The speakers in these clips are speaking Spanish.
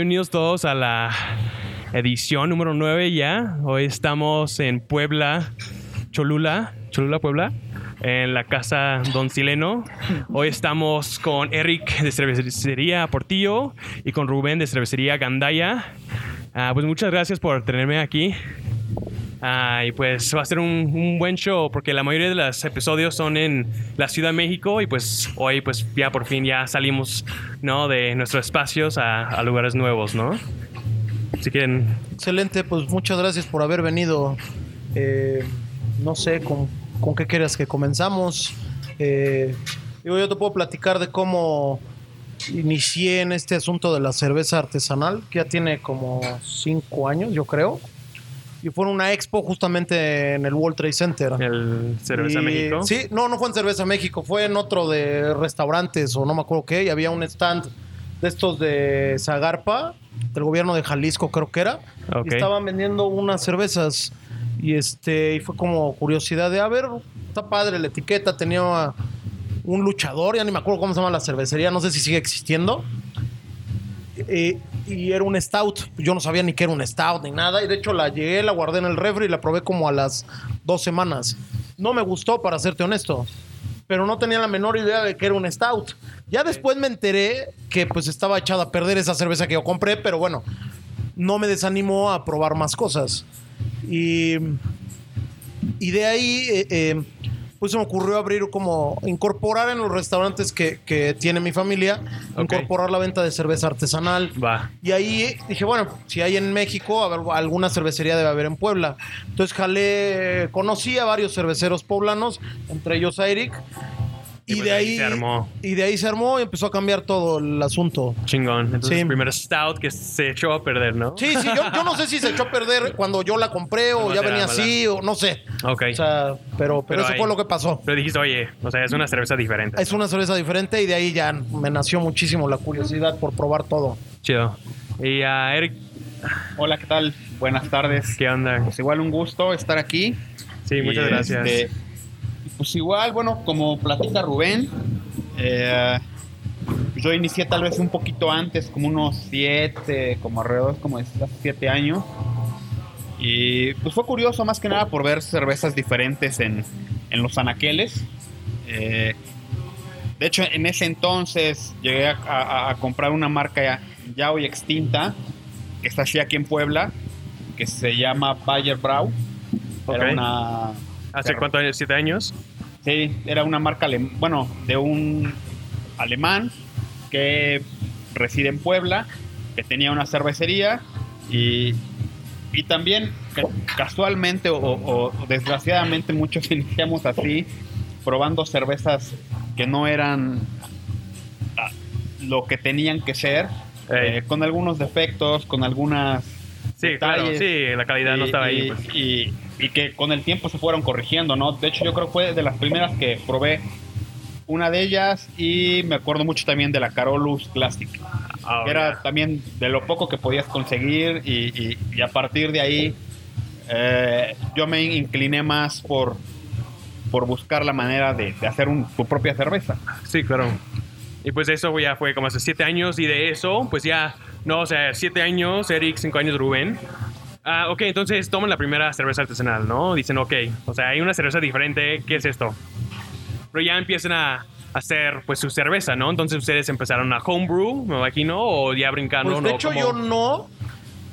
bienvenidos todos a la edición número 9 ya. Hoy estamos en Puebla, Cholula, Cholula, Puebla, en la casa Don Sileno. Hoy estamos con Eric de Cervecería Portillo y con Rubén de Cervecería Gandaya. Ah, pues muchas gracias por tenerme aquí. Ah, y pues va a ser un, buen show porque la mayoría de los episodios son en la Ciudad de México y pues hoy pues ya por fin ya salimos ¿no? de nuestros espacios a, lugares nuevos, ¿no? Si quieren... Excelente, pues muchas gracias por haber venido. Eh, no sé con, qué quieras que comenzamos. Eh, yo te puedo platicar de cómo inicié en este asunto de la cerveza artesanal, que ya tiene como cinco años, yo creo y fue en una expo justamente en el World Trade Center. ¿El Cerveza y, México? Sí, no, no fue en Cerveza México, fue en otro de restaurantes o no me acuerdo qué, y había un stand de estos de Zagarpa, del gobierno de Jalisco creo que era, Ok. y estaban vendiendo unas cervezas y este y fue como curiosidad de, a ver, está padre la etiqueta, tenía un luchador, ya ni me acuerdo cómo se llama la cervecería, no sé si sigue existiendo. Eh, y era un stout. Yo no sabía ni que era un stout ni nada. Y de hecho la llegué, la guardé en el refri y la probé como a las dos semanas. No me gustó, para serte honesto. Pero no tenía la menor idea de que era un stout. Ya después me enteré que pues estaba echada a perder esa cerveza que yo compré, pero bueno, no me desanimó a probar más cosas. Y, y de ahí, eh, eh, pues se me ocurrió abrir como, incorporar en los restaurantes que, que tiene mi familia, incorporar la venta de cerveza artesanal. Va. Y ahí dije, bueno, si hay en México, alguna cervecería debe haber en Puebla. Entonces jalé, conocí a varios cerveceros poblanos, entre ellos a Eric. Y Y, pues de ahí ahí, se armó. y de ahí se armó y empezó a cambiar todo el asunto. Chingón. Entonces, Sí. el primer stout que se echó a perder, ¿no? Sí, sí, yo, yo no sé si se echó a perder cuando yo la compré o No, ya venía mala. así o no sé. Ok. O sea, pero, pero, Pero eso ahí- fue lo que pasó. Pero dijiste, oye, o sea, es una cerveza diferente. Es una cerveza diferente y de ahí ya me nació muchísimo la curiosidad por probar todo. Chido. Y a Eric, Hola, ¿qué tal? Buenas tardes. ¿qué onda? Pues igual un gusto estar aquí. Sí, muchas Y, gracias. este, pues igual, bueno, como platica Rubén, eh, yo inicié tal vez un poquito antes, como unos siete, como alrededor como de siete años. Y pues fue curioso más que nada por ver cervezas diferentes en, en los anaqueles. Eh, de hecho, en ese entonces llegué a, a- a comprar una marca ya, ya hoy extinta, que está así aquí en Puebla, que se llama Bayer Brau. Era una. ¿Hace pero- cuánto años? ¿Siete años? Sí, era una marca, bueno, de un alemán que reside en Puebla, que tenía una cervecería y, y también ca- casualmente o, o- o desgraciadamente muchos iniciamos así, probando cervezas que no eran ah, lo que tenían que ser, eh, con algunos defectos, con algunas Sí, claro, sí, la calidad no estaba ahí. y, pues. y- y que con el tiempo se fueron corrigiendo, ¿no? De hecho, yo creo que fue de las primeras que probé una de ellas y me acuerdo mucho también de la Carolus Classic. Ah, que era también de lo poco que podías conseguir y, y- y a partir de ahí eh, yo me incliné más por, por buscar la manera de, de hacer un- tu propia cerveza. Sí, claro. Y pues eso ya fue como hace siete años y de eso, pues ya, no, o sea, siete años, Eric, cinco años, Rubén. Ah, ok, entonces toman la primera cerveza artesanal, ¿no? Dicen, ok, o sea, hay una cerveza diferente, ¿qué es esto? Pero ya empiezan a hacer, pues, su cerveza, ¿no? Entonces ustedes empezaron a homebrew, me imagino, o ya brincando, Pues de ¿no? hecho yo no.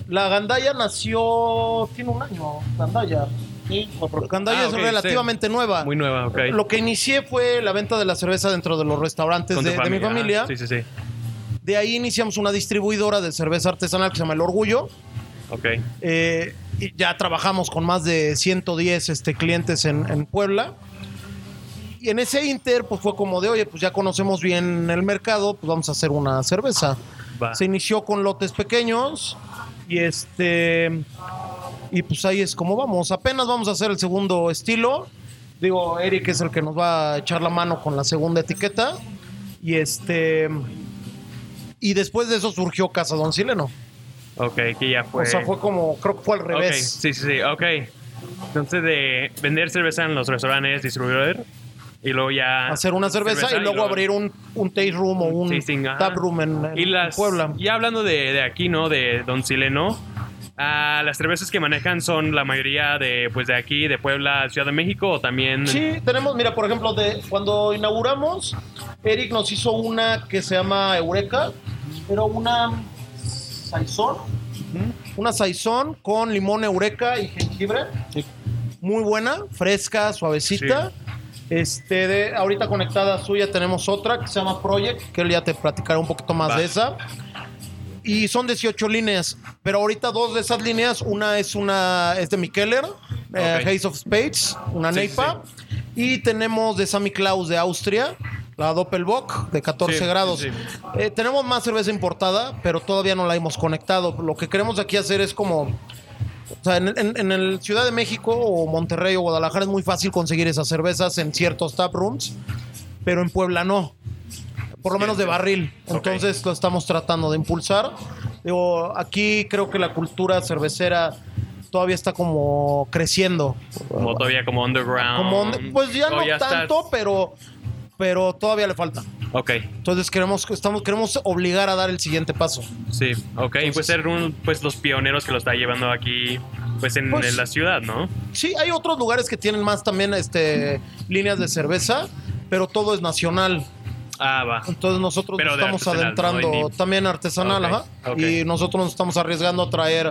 La Gandaya nació, tiene un año, Gandaya. Sí, porque Gandaya Ah, es relativamente nueva. Muy nueva, ok. Lo que inicié fue la venta de la cerveza dentro de los restaurantes de, de mi familia. Sí, sí, sí. De ahí iniciamos una distribuidora de cerveza artesanal que se llama El Orgullo. Ok. Eh, y ya trabajamos con más de 110 este, clientes en, en Puebla. Y en ese inter, pues fue como de, oye, pues ya conocemos bien el mercado, pues vamos a hacer una cerveza. Va. Se inició con lotes pequeños y este y pues ahí es como vamos. Apenas vamos a hacer el segundo estilo. Digo, Eric es el que nos va a echar la mano con la segunda etiqueta y este y después de eso surgió Casa Don Sileno. Ok, que ya fue. O sea, fue como creo que fue al revés. sí, sí, sí, ok. Entonces, de vender cerveza en los restaurantes, distribuidor, y luego ya hacer una cerveza, y luego abrir un, un taste room o un tasting, tap room en, en y las, Puebla. Ya hablando de, de aquí, ¿no? De Don Sileno. Ah, las cervezas que manejan son la mayoría de pues de aquí, de Puebla, Ciudad de México o también. Sí, tenemos, mira, por ejemplo, de cuando inauguramos, Eric nos hizo una que se llama Eureka, pero una saizón, una saizón con limón Eureka y jengibre. Muy buena, fresca, suavecita. Este, de, ahorita conectada suya tenemos otra que se llama Project, que él ya te platicará un poquito más Va. de esa. Y son 18 líneas, pero ahorita dos de esas líneas, una es una es de Mikeller, eh, Ok. Haze of Spades, una Sí, Neipa, y tenemos de Sammy Klaus de Austria, la Doppelbock de 14 Sí, grados. sí, Eh, tenemos más cerveza importada, pero todavía no la hemos conectado. Lo que queremos aquí hacer es como o sea, en, en- en el Ciudad de México o Monterrey o Guadalajara es muy fácil conseguir esas cervezas en ciertos tap rooms, pero en Puebla no. Por lo menos de barril. Entonces lo estamos tratando de impulsar. Digo, aquí creo que la cultura cervecera todavía está como creciendo. Como todavía como underground. Como pues ya no estás- tanto, pero, pero todavía le falta. Ok, Entonces queremos, estamos, queremos obligar a dar el siguiente paso. sí, ok. Entonces- pues ser un, pues los pioneros que lo está llevando aquí, pues en, Pues- en la ciudad, ¿no? Sí, hay otros lugares que tienen más también este, líneas de cerveza, pero todo es nacional. Ah, va. Entonces nosotros Pero nos estamos adentrando ¿no? También artesanal, Ok, ajá. ok. Y nosotros nos estamos arriesgando a traer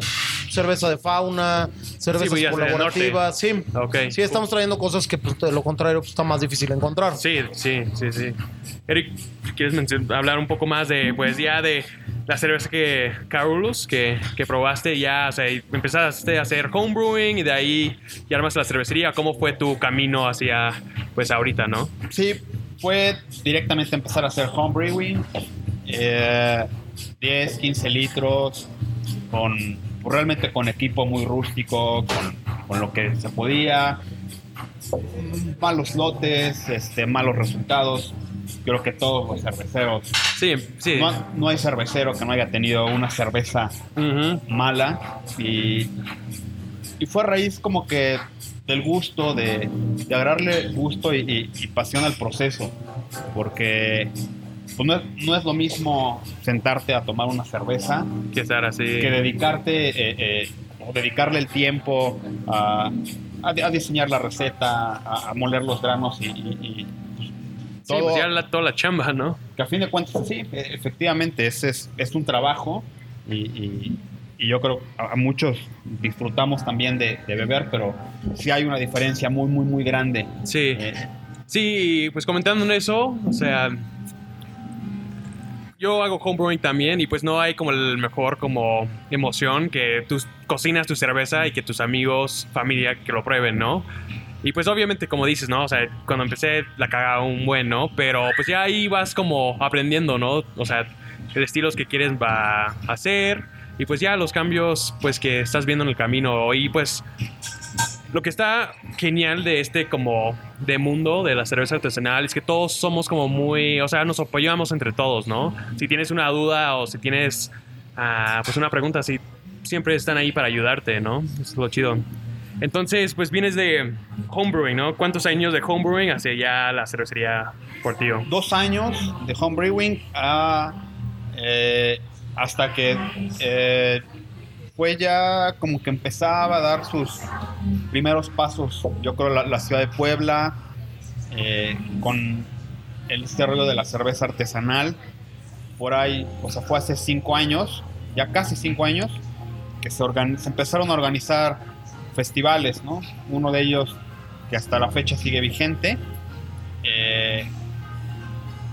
cerveza de fauna, cervezas pues sea del colaborativas, sí. Ok. Sí, estamos trayendo cosas que pues, de lo contrario pues, está más difícil encontrar. Sí, sí, sí, sí. Eric, ¿quieres hablar un poco más de, pues ya de la cerveza que Carolus, que, que probaste ya, o sea, empezaste a hacer homebrewing y de ahí ya armaste la cervecería? ¿Cómo fue tu camino hacia, pues ahorita, no? Sí, fue directamente empezar a hacer home brewing. eh, 10, 15 litros, con pues, realmente con equipo muy rústico, con, con lo que se podía. Malos lotes, este, malos resultados. Creo que todos los cerveceros. Sí, sí. No, no hay cervecero que no haya tenido una cerveza mala y, y fue a raíz como que del gusto, de, de agarrarle gusto y, y- y pasión al proceso, porque pues, no, es, no es lo mismo sentarte a tomar una cerveza Que estar así. que dedicarte eh, eh, o dedicarle el tiempo a, a di- a diseñar la receta, a, a moler los granos y, y- y, pues, Sí, pues ya la, toda la chamba, ¿no? que a fin de cuentas, sí, efectivamente, es, es, es un trabajo y, y- yo creo que a a muchos disfrutamos también de, de beber, pero sí hay una diferencia muy, muy, muy grande. Sí. Eh, Sí, pues comentando en eso, o sea, yo hago homebrewing también y pues no hay como el mejor como emoción que tú cocinas tu cerveza y que tus amigos, familia que lo prueben, ¿no? Y pues obviamente como dices, ¿no? O sea, cuando empecé la cagaba un buen, ¿no? Pero pues ya ahí vas como aprendiendo, ¿no? O sea, el estilos que quieres va a hacer y pues ya los cambios pues que estás viendo en el camino y pues lo que está genial de este como de mundo de la cerveza artesanal es que todos somos como muy, o sea, nos apoyamos entre todos, ¿no? Si tienes una duda o si tienes ah, pues una pregunta, sí, siempre están ahí para ayudarte, ¿no? Es lo chido. Entonces, pues vienes de homebrewing, ¿no? ¿Cuántos años de homebrewing hacia ya la cervecería Portillo? dos años de home brewing a, eh, hasta que eh, fue ya como que empezaba a dar sus primeros pasos, yo creo, la, ciudad de Puebla, eh, con el este rollo de la cerveza artesanal, por ahí, o sea, fue hace cinco años, ya casi cinco años, que se, se empezaron a organizar festivales, ¿no? Uno de ellos que hasta la fecha sigue vigente. eh,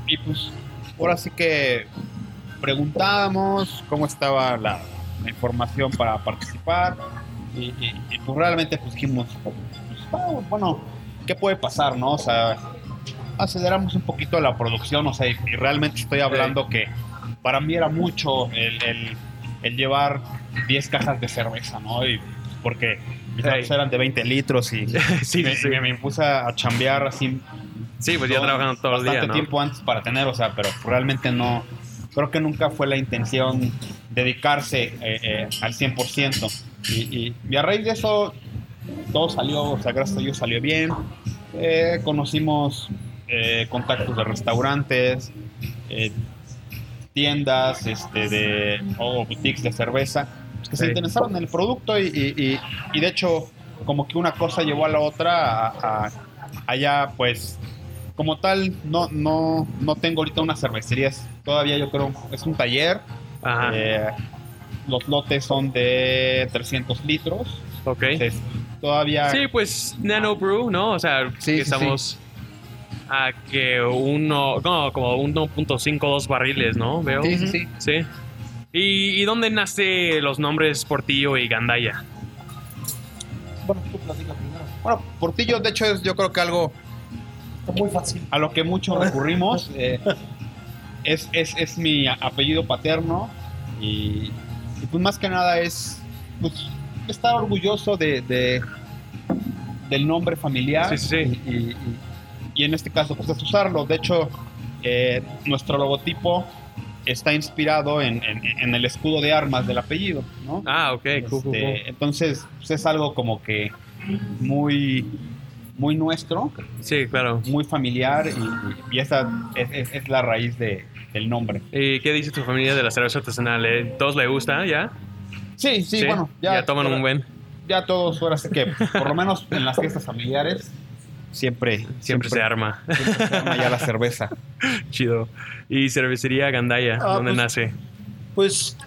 y pues ahora sí que preguntábamos cómo estaba la, la información para participar y, y- y, pues realmente pues dijimos, pues, bueno, ¿qué puede pasar, no? O sea, aceleramos un poquito la producción, o sea, y, y realmente estoy hablando que para mí era mucho el, el- el llevar 10 cajas de cerveza, ¿no? Y porque mis latas eran de 20 litros y sí, me, sí. me- me puse a chambear así Sí, pues ya todo- trabajando todo el bastante día, ¿no? tiempo antes para tener, o sea, pero realmente no, creo que nunca fue la intención dedicarse eh, eh, al 100%. Y, y, y a raíz de eso, todo salió, o sea, gracias a Dios salió bien. Eh, conocimos eh, contactos de restaurantes, eh, tiendas, este, de, o boutiques de cerveza, pues, que se Sí. interesaron en el producto y, y- y- de hecho como que una cosa llevó a la otra, a, a- allá pues como tal no, no, no tengo ahorita una cervecería, todavía yo creo es un taller, Ajá. eh, los lotes son de 300 litros, ok. entonces todavía... Sí, pues Nano Brew, ¿no? O sea, Sí, que sí, estamos a que uno, no, como 1.52 barriles, ¿no? Veo. Sí, sí, sí. Sí. ¿Y, y dónde nace los nombres Portillo y Gandaya? Bueno, tú platica primero. Bueno, Portillo de hecho es yo creo que algo muy fácil. a lo que mucho recurrimos. eh, es, es, es mi apellido paterno y, y, pues más que nada es pues, estar orgulloso de, de- del nombre familiar Sí, sí. Y, y- y en este caso pues es usarlo. De hecho, eh, nuestro logotipo está inspirado en, en- en el escudo de armas del apellido, ¿no? Ah, ok. cool, cool, Este, cool. Entonces pues, es algo como que muy, muy nuestro Sí, claro. muy familiar y, y esa es, es- es la raíz de, del nombre. ¿Y qué dice tu familia de la cerveza artesanal? eh? ¿Todos le gusta ya? Sí, sí, bueno, ya, toman un buen. Ya todos, ahora sí que, por lo menos en las fiestas familiares, siempre, Siempre, se arma. siempre se arma ya la cerveza. Chido. ¿Y cervecería Gandaya? Ah, ¿Dónde pues- nace? Pues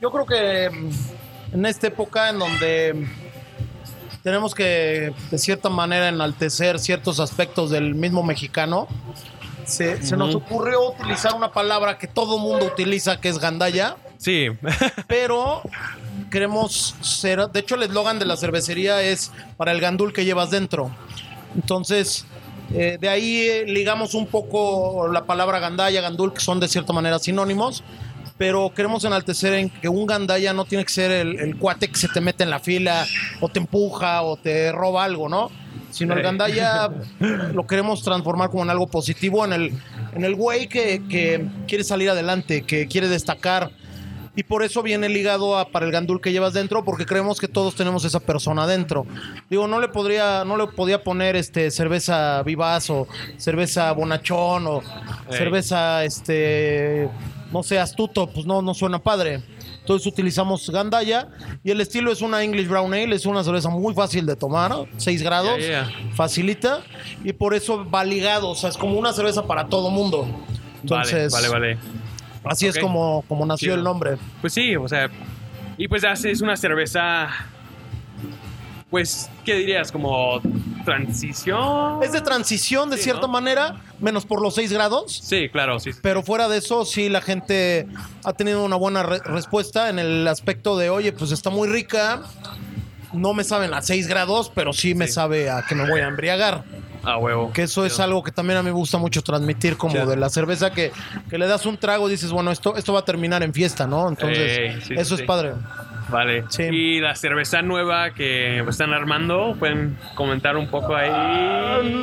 yo creo que mm, en esta época en donde tenemos que de cierta manera enaltecer ciertos aspectos del mismo mexicano, se, se nos ocurrió utilizar una palabra que todo mundo utiliza, que es gandaya, Sí. pero queremos ser, de hecho el eslogan de la cervecería es para el gandul que llevas dentro. Entonces, eh, de ahí eh, ligamos un poco la palabra gandaya, gandul, que son de cierta manera sinónimos, pero queremos enaltecer en que un gandaya no tiene que ser el, el cuate que se te mete en la fila o te empuja o te roba algo, ¿no? Sino el gandaya lo queremos transformar como en algo positivo, en el, en el güey que, que quiere salir adelante, que quiere destacar. Y por eso viene ligado a para el gandul que llevas dentro, porque creemos que todos tenemos esa persona dentro. Digo, no le podría, no le podía poner este cerveza vivaz o cerveza bonachón o cerveza este no sé, astuto, pues no, no suena padre. Entonces utilizamos Gandaya y el estilo es una English Brown Ale, es una cerveza muy fácil de tomar, 6 grados, facilita y por eso va ligado, o sea, es como una cerveza para todo mundo. Entonces, vale, vale, vale. así es como, como nació el nombre. Pues sí, o sea, y pues haces una cerveza, pues, ¿qué dirías? Como transición. Es de transición de Sí, cierta ¿no? manera, menos por los 6 grados. Sí, claro, sí. Pero fuera de eso, sí, la gente ha tenido una buena re- respuesta en el aspecto de, oye, pues está muy rica. No me saben a 6 grados, pero sí me Sí. sabe a que me voy a embriagar. A huevo. Que eso es Chido. algo que también a mí me gusta mucho transmitir, como Chido. de la cerveza que, que le das un trago y dices, bueno, esto, esto va a terminar en fiesta, ¿no? Entonces, Ey, sí, eso sí. es padre. Vale. Sí. Y la cerveza nueva que están armando, pueden comentar un poco ahí.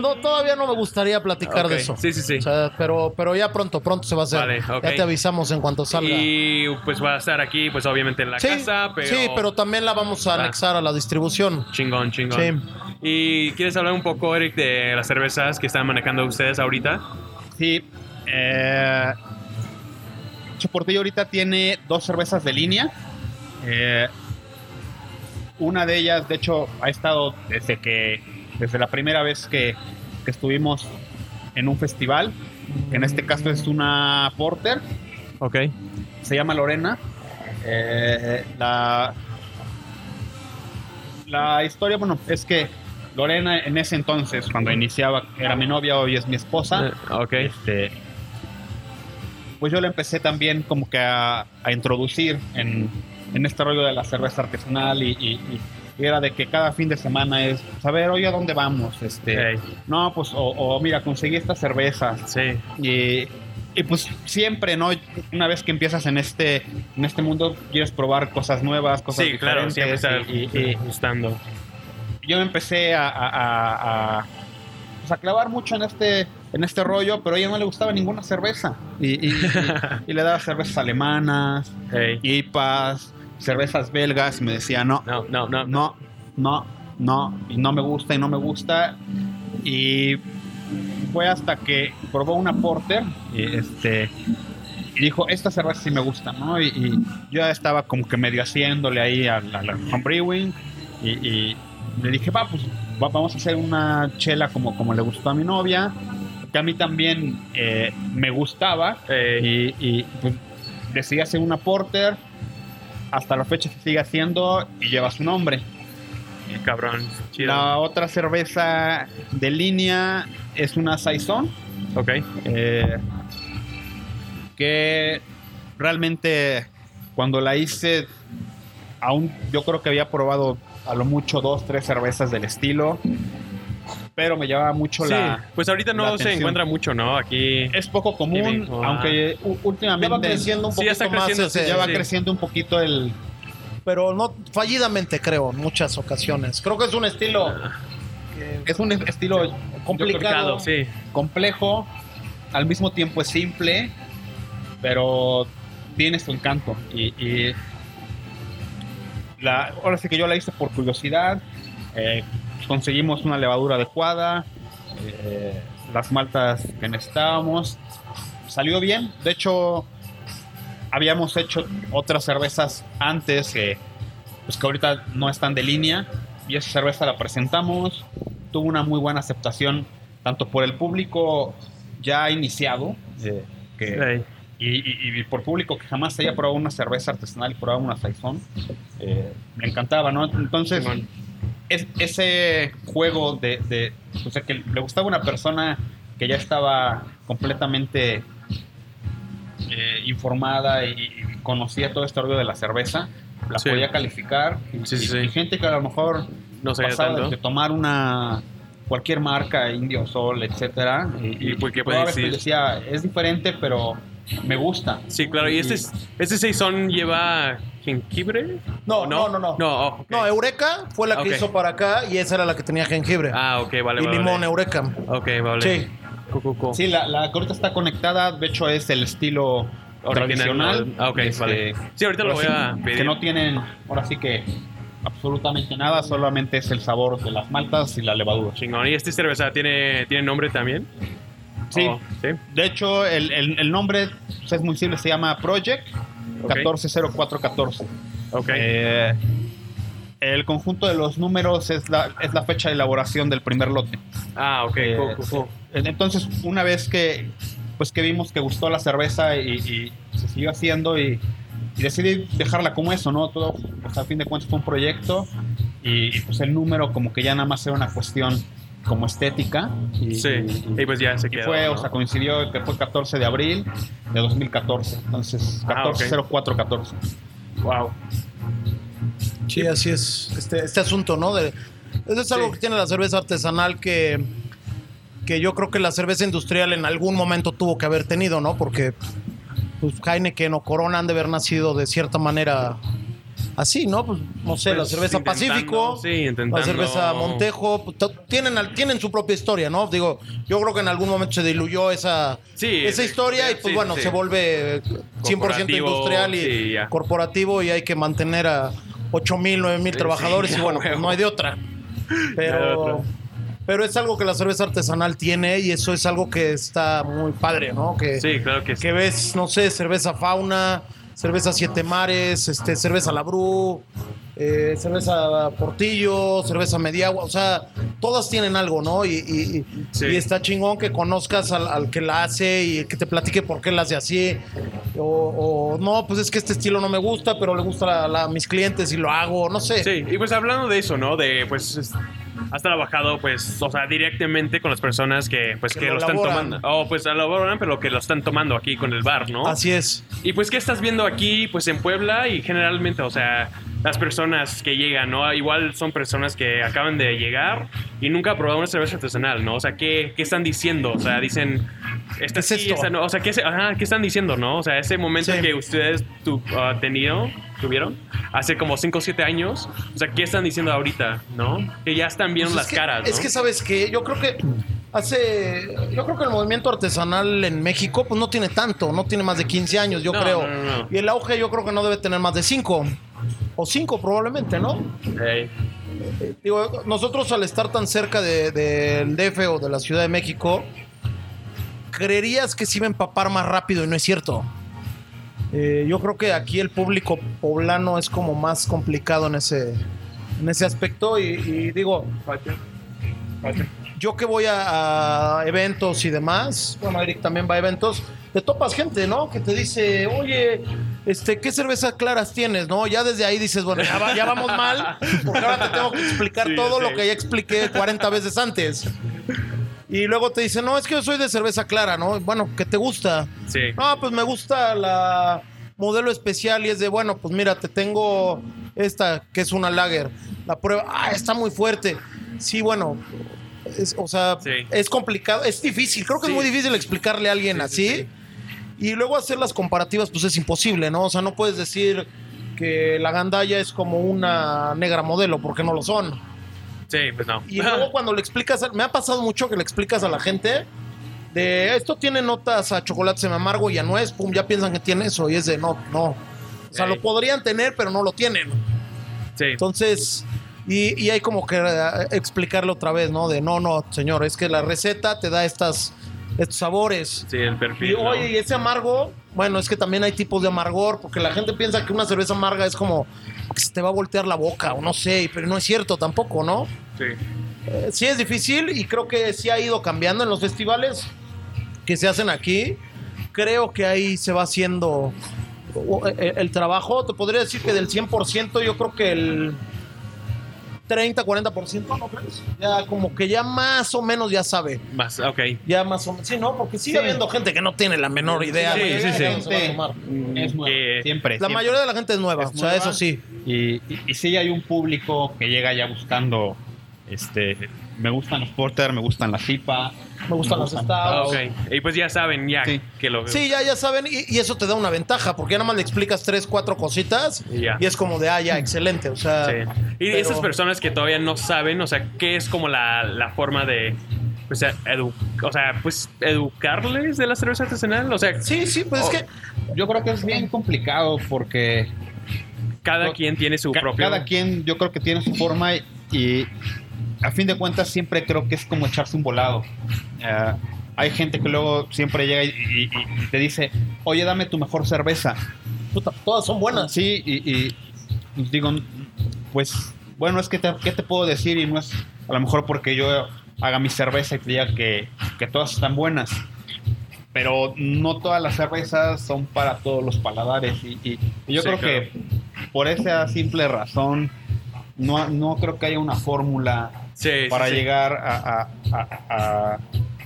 No, todavía no me gustaría platicar de eso. Sí, sí, sí. O sea, pero, pero ya pronto, pronto se va a hacer. Vale, ok. Ya te avisamos en cuanto salga. Y pues va a estar aquí, pues obviamente en la sí, casa, pero. sí, pero también la vamos a Va. anexar a la distribución. Chingón, chingón. Sí. ¿Y quieres hablar un poco, Eric, de las cervezas que están manejando ustedes ahorita? Sí. Eh, ahorita tiene dos cervezas de línea. Eh, una de ellas, de hecho, ha estado desde que desde la primera vez que, que estuvimos en un festival. En este caso es una porter. Ok. se llama Lorena. Eh, la, la historia, bueno, es que Lorena en ese entonces, cuando iniciaba, era mi novia, hoy es mi esposa. Eh, ok. Este, pues yo le empecé también como que a, a introducir en, en este rollo de la cerveza artesanal y, y- era de que cada fin de semana es, saber, oye, ¿a dónde vamos? Este. No, pues, o, o mira, conseguí esta cerveza. Sí. Y, y pues siempre, ¿no? Una vez que empiezas en este, en este mundo, quieres probar cosas nuevas, cosas Sí, claro, siempre está diferentes. Y, gustando. yo empecé a, a, a- a, pues, a clavar mucho en este, en este rollo, pero a ella no le gustaba ninguna cerveza. Y, y- y- y le daba cervezas alemanas, Hey. IPAs, cervezas belgas, me decía, no, No, no, no. no, no, no, y no me gusta y no me gusta. Y fue hasta que probó una porter y este y dijo esta cerveza sí me gusta no y, y yo estaba como que medio haciéndole ahí a la, la homebrewing y, y le dije va pues va- vamos a hacer una chela como como le gustó a mi novia que a mí también eh, me gustaba Eh, y, y, pues, decidí hacer una porter hasta la fecha se sigue haciendo y lleva su nombre cabrón. Chido. la otra cerveza de línea es una Saison, Ok. eh, que realmente cuando la hice, aún yo creo que había probado a lo mucho dos, tres cervezas del estilo, pero me llevaba mucho Sí, la... pues ahorita no se atención. encuentra mucho, ¿no? Aquí. Es poco común, ah. aunque últimamente Ya va creciendo un Sí, ya está poquito más creciendo, ese- ya va sí. creciendo un poquito el... pero no fallidamente creo en muchas ocasiones. Creo que es un estilo que- Es un estilo complicado. Sí. complejo, al mismo tiempo es simple, pero tiene su encanto. Y, y la, ahora sí que yo la hice por curiosidad, eh, conseguimos una levadura adecuada, eh, las maltas que necesitábamos, salió bien. De hecho, habíamos hecho otras cervezas antes que, pues que ahorita no están de línea, y esa cerveza la presentamos, tuvo una muy buena aceptación tanto por el público ya iniciado, eh, que, y, y- y por público que jamás haya probado una cerveza artesanal y probado una saison, eh, me encantaba, ¿no? Entonces. Es, ese juego de, de- o sea, que le gustaba una persona que ya estaba completamente eh, informada y, y conocía todo este rollo de la cerveza, la Sí. podía calificar. Y, Sí, y- sí. y gente que a lo mejor No sabía pasaba tanto. de tomar una cualquier marca, Indio Sol, etcétera, y, ¿Y por qué decir? decía, es diferente, pero me gusta. Sí, claro. ¿Y este, es- este Saison lleva jengibre? No, ¿O no, no, no. No, oh, ok. No, Eureka fue la que Ok. hizo para acá y esa era la que tenía jengibre. Ah, ok, vale, y vale. limón, vale. Eureka. Ok, vale. Sí. Cu, cu, cu. Sí, la, la ahorita está conectada, de hecho es el estilo Original, tradicional. Ah, ok, Este, vale. Sí, ahorita lo voy ahora a sí, pedir. Que no tienen, ahora sí que absolutamente nada, solamente es el sabor de las maltas y la levadura. Chingón. ¿Y esta cerveza tiene, tiene nombre también? Sí. Oh, sí. De hecho, el, el- el nombre pues, es muy simple, se llama Project Ok. 140414. Ok. Eh, el conjunto de los números es la, es la fecha de elaboración del primer lote. ah, ok. Eh. Entonces, una vez que, pues, que vimos que gustó la cerveza y, y se siguió haciendo y, y decidí dejarla como eso, ¿no? Todo, pues, al fin de cuentas fue un proyecto y, y, pues el número como que ya nada más era una cuestión como estética. Y, Sí. y- Y pues ya se y quedó. fue, ¿no? o sea, coincidió que fue 14 de abril de 2014. Entonces, Ah, ok. 140414. Wow. Sí, así es. Este, este asunto, ¿no? De, eso es algo Sí. que tiene la cerveza artesanal que, que yo creo que la cerveza industrial en algún momento tuvo que haber tenido, ¿no? Porque pues, Heineken o Corona han de haber nacido de cierta manera así, ¿no? Pues no sé, la Pues, cerveza Pacífico, sí, intentando. la cerveza Montejo, pues, tienen, al- tienen su propia historia, ¿no? Digo, yo creo que en algún momento se diluyó esa, Sí, esa historia y pues sí, bueno, sí. se vuelve 100% Corporativo, industrial y sí, ya. corporativo y hay que mantener a 8 mil, 9 mil Sí, trabajadores y bueno, huevo. pues no hay de otra. Pero, otra. pero es algo que la cerveza artesanal tiene y eso es algo que está muy padre, ¿no? Que, Sí, claro que sí. que ves, no sé, cerveza fauna, cerveza siete mares, este, cerveza labrú, eh, cerveza portillo, cerveza mediagua, o sea, todas tienen algo, ¿no? Y, y- y- Sí. y está chingón que conozcas al, al que la hace y que te platique por qué la hace así. O, o, no, pues es que este estilo no me gusta, pero le gusta a, mis clientes y lo hago, no sé. Sí, y pues hablando de eso, ¿no? De pues es- has trabajado pues, o sea, directamente con las personas que pues Que que, lo lo, están elaboran. tomando. Oh, pues elaboran, pero que lo están tomando aquí con el bar, ¿no? Así es. Y pues, ¿qué estás viendo aquí, pues en Puebla y generalmente, o sea, las personas que llegan, ¿no? Igual son personas que acaban de llegar y nunca han probado una cerveza artesanal, ¿no? O sea, ¿qué, qué están diciendo? O sea, dicen, esta ¿Qué es sí, esto? esta no. O sea, ¿qué, ajá, ¿qué están diciendo, no? O sea, ese momento Sí. que ustedes tu, ah, tenido, tuvieron hace como 5 o 7 años, o sea, ¿qué están diciendo ahorita, no? Que ya están viendo Pues las que, caras, ¿no? Es que, ¿sabes que Yo creo que hace. Yo creo que el movimiento artesanal en México, pues no tiene tanto, no tiene más de 15 años, yo No, creo. no. Y el auge, yo creo que no debe tener más de 5. O 5 probablemente, ¿no? Ey. Digo, nosotros al estar tan cerca de- del DF o de la Ciudad de México, creerías que se iba a empapar más rápido y no es cierto. Eh, yo creo que aquí el público poblano es como más complicado en ese, en ese aspecto y, y digo, yo que voy a, a eventos y demás, bueno, Eric también va a eventos, te topas gente, ¿no? Que te dice, oye, este, ¿qué cervezas claras tienes? ¿No? Ya desde ahí dices, bueno, ya, va- ya vamos mal, porque ahora te tengo que explicar Sí, todo sí. lo que ya expliqué 40 veces antes. Y luego te dicen, no, es que yo soy de cerveza clara, ¿no? Bueno, ¿qué te gusta? Sí. No, pues me gusta la modelo especial y es de, bueno, pues mira, te tengo esta que es una lager. La prueba, ah, está muy fuerte. Sí, bueno, es- o sea, Sí. es complicado, es difícil. Creo que Sí. es muy difícil explicarle a alguien Sí, así. sí, sí. Y luego hacer las comparativas, pues es imposible, ¿no? O sea, no puedes decir que la gandalla es como una negra modelo, porque no lo son. Sí, pues no. Y luego cuando le explicas, me ha pasado mucho que le explicas a la gente de esto tiene notas a chocolate semi amargo y a nuez, pum, ya piensan que tiene eso y es de no, no. O sea, lo podrían tener, pero no lo tienen. sí. Entonces, y, y hay como que eh, explicarle otra vez, ¿no? De no, no, señor, es que la receta te da estas, estos sabores. Sí, el Y perfil. ¿no? oye, y ese amargo, bueno, es que también hay tipos de amargor, porque la gente piensa que una cerveza amarga es como que se te va a voltear la boca, o no sé, pero no es cierto tampoco, ¿no? Sí. Eh, sí es difícil y creo que sí ha ido cambiando en los festivales que se hacen aquí. Creo que ahí se va haciendo eh, el, trabajo. Te podría decir que del 100% yo creo que el 30, 40%, ¿no crees? Ya como que ya más o menos ya sabe. Más, ok. Ya más o menos. Sí, ¿no? Porque sigue Sí. habiendo gente que no tiene la menor idea. Sí, sí, sí. se va a tomar. Es nueva, Que- siempre. La siempre. mayoría de la gente es nueva, Es o sea, nueva. eso sí. Y, y, y sí hay un público que llega ya buscando, este, me gustan los porter, me gustan las IPA. Me gustan las Ah, stouts. ok. Y pues ya saben, ya Sí. que lo. Sí, ya, ya saben, y, y eso te da una ventaja, porque ya nada más le explicas tres, cuatro cositas Y ya. y es como de, ah, ya, excelente. O sea, Sí. Y pero- esas personas que todavía no saben, o sea, ¿qué es como la, la forma de. Pues, edu- o sea, pues educarles de la cerveza artesanal? O sea, Sí, sí, pues Oh, es que Yo creo que es bien complicado porque cada quien tiene su propio. cada quien yo creo que tiene su forma y, y a fin de cuentas siempre creo que es como echarse un volado. Eh, hay gente que luego siempre llega y, y- y- y te dice, oye, dame tu mejor cerveza. puta, todas son buenas. Sí, y, y, pues digo, pues bueno, es que te, ¿qué te puedo decir? Y no es a lo mejor porque yo haga mi cerveza y te diga que, que todas están buenas. Pero no todas las cervezas son para todos los paladares. Y, y- y yo Sí, creo que por esa simple razón, no, no creo que haya una fórmula Sí, para sí. llegar a, a- a- a-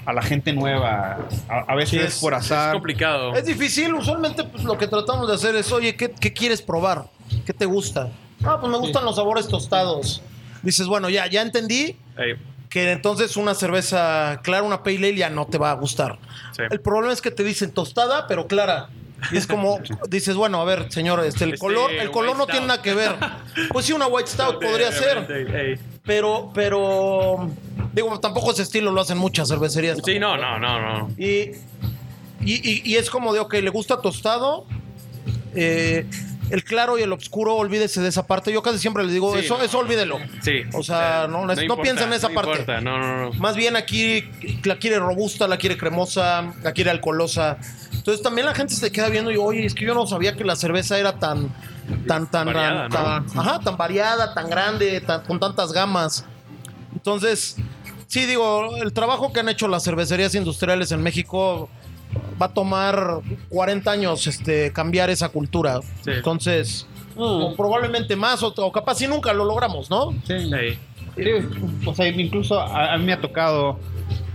a la gente nueva. A, a veces Sí, es, es- por Es azar. complicado. Es difícil, usualmente pues, lo que tratamos de hacer es, oye, ¿qué, qué quieres probar? ¿Qué te gusta? Ah, pues me gustan los sabores tostados. Dices, bueno, ya, ya entendí que entonces una cerveza clara, una pale ale ya no te va a gustar. sí. El problema es que te dicen tostada, pero clara. Y es como, dices, bueno, a ver, señor, este, el color, el color no tiene nada que ver. Pues sí, una white stout podría ser, pero, pero, digo, tampoco ese estilo lo hacen muchas cervecerías. Sí, no, no, no, no. Y, y, y- es como de, ok, le gusta tostado, eh, el claro y el oscuro, olvídese de esa parte. Yo casi siempre le digo, Sí, eso, no. eso olvídelo. Sí. O sea, no, no importa, piensa en esa no parte. importa, No, no, no. Más bien aquí la quiere robusta, la quiere cremosa, la quiere alcoholosa. Entonces también la gente se queda viendo y, oye, es que yo no sabía que la cerveza era tan, tan, tan, Variada, tan, ¿no? tan- ajá, tan variada, tan grande, tan- con tantas gamas. Entonces, sí, digo, el trabajo que han hecho las cervecerías industriales en México va a tomar 40 años este, cambiar esa cultura. Sí. Entonces, o probablemente más, o, o capaz si nunca lo logramos, ¿no? Sí. Sí, o sea, incluso a, a mí me ha tocado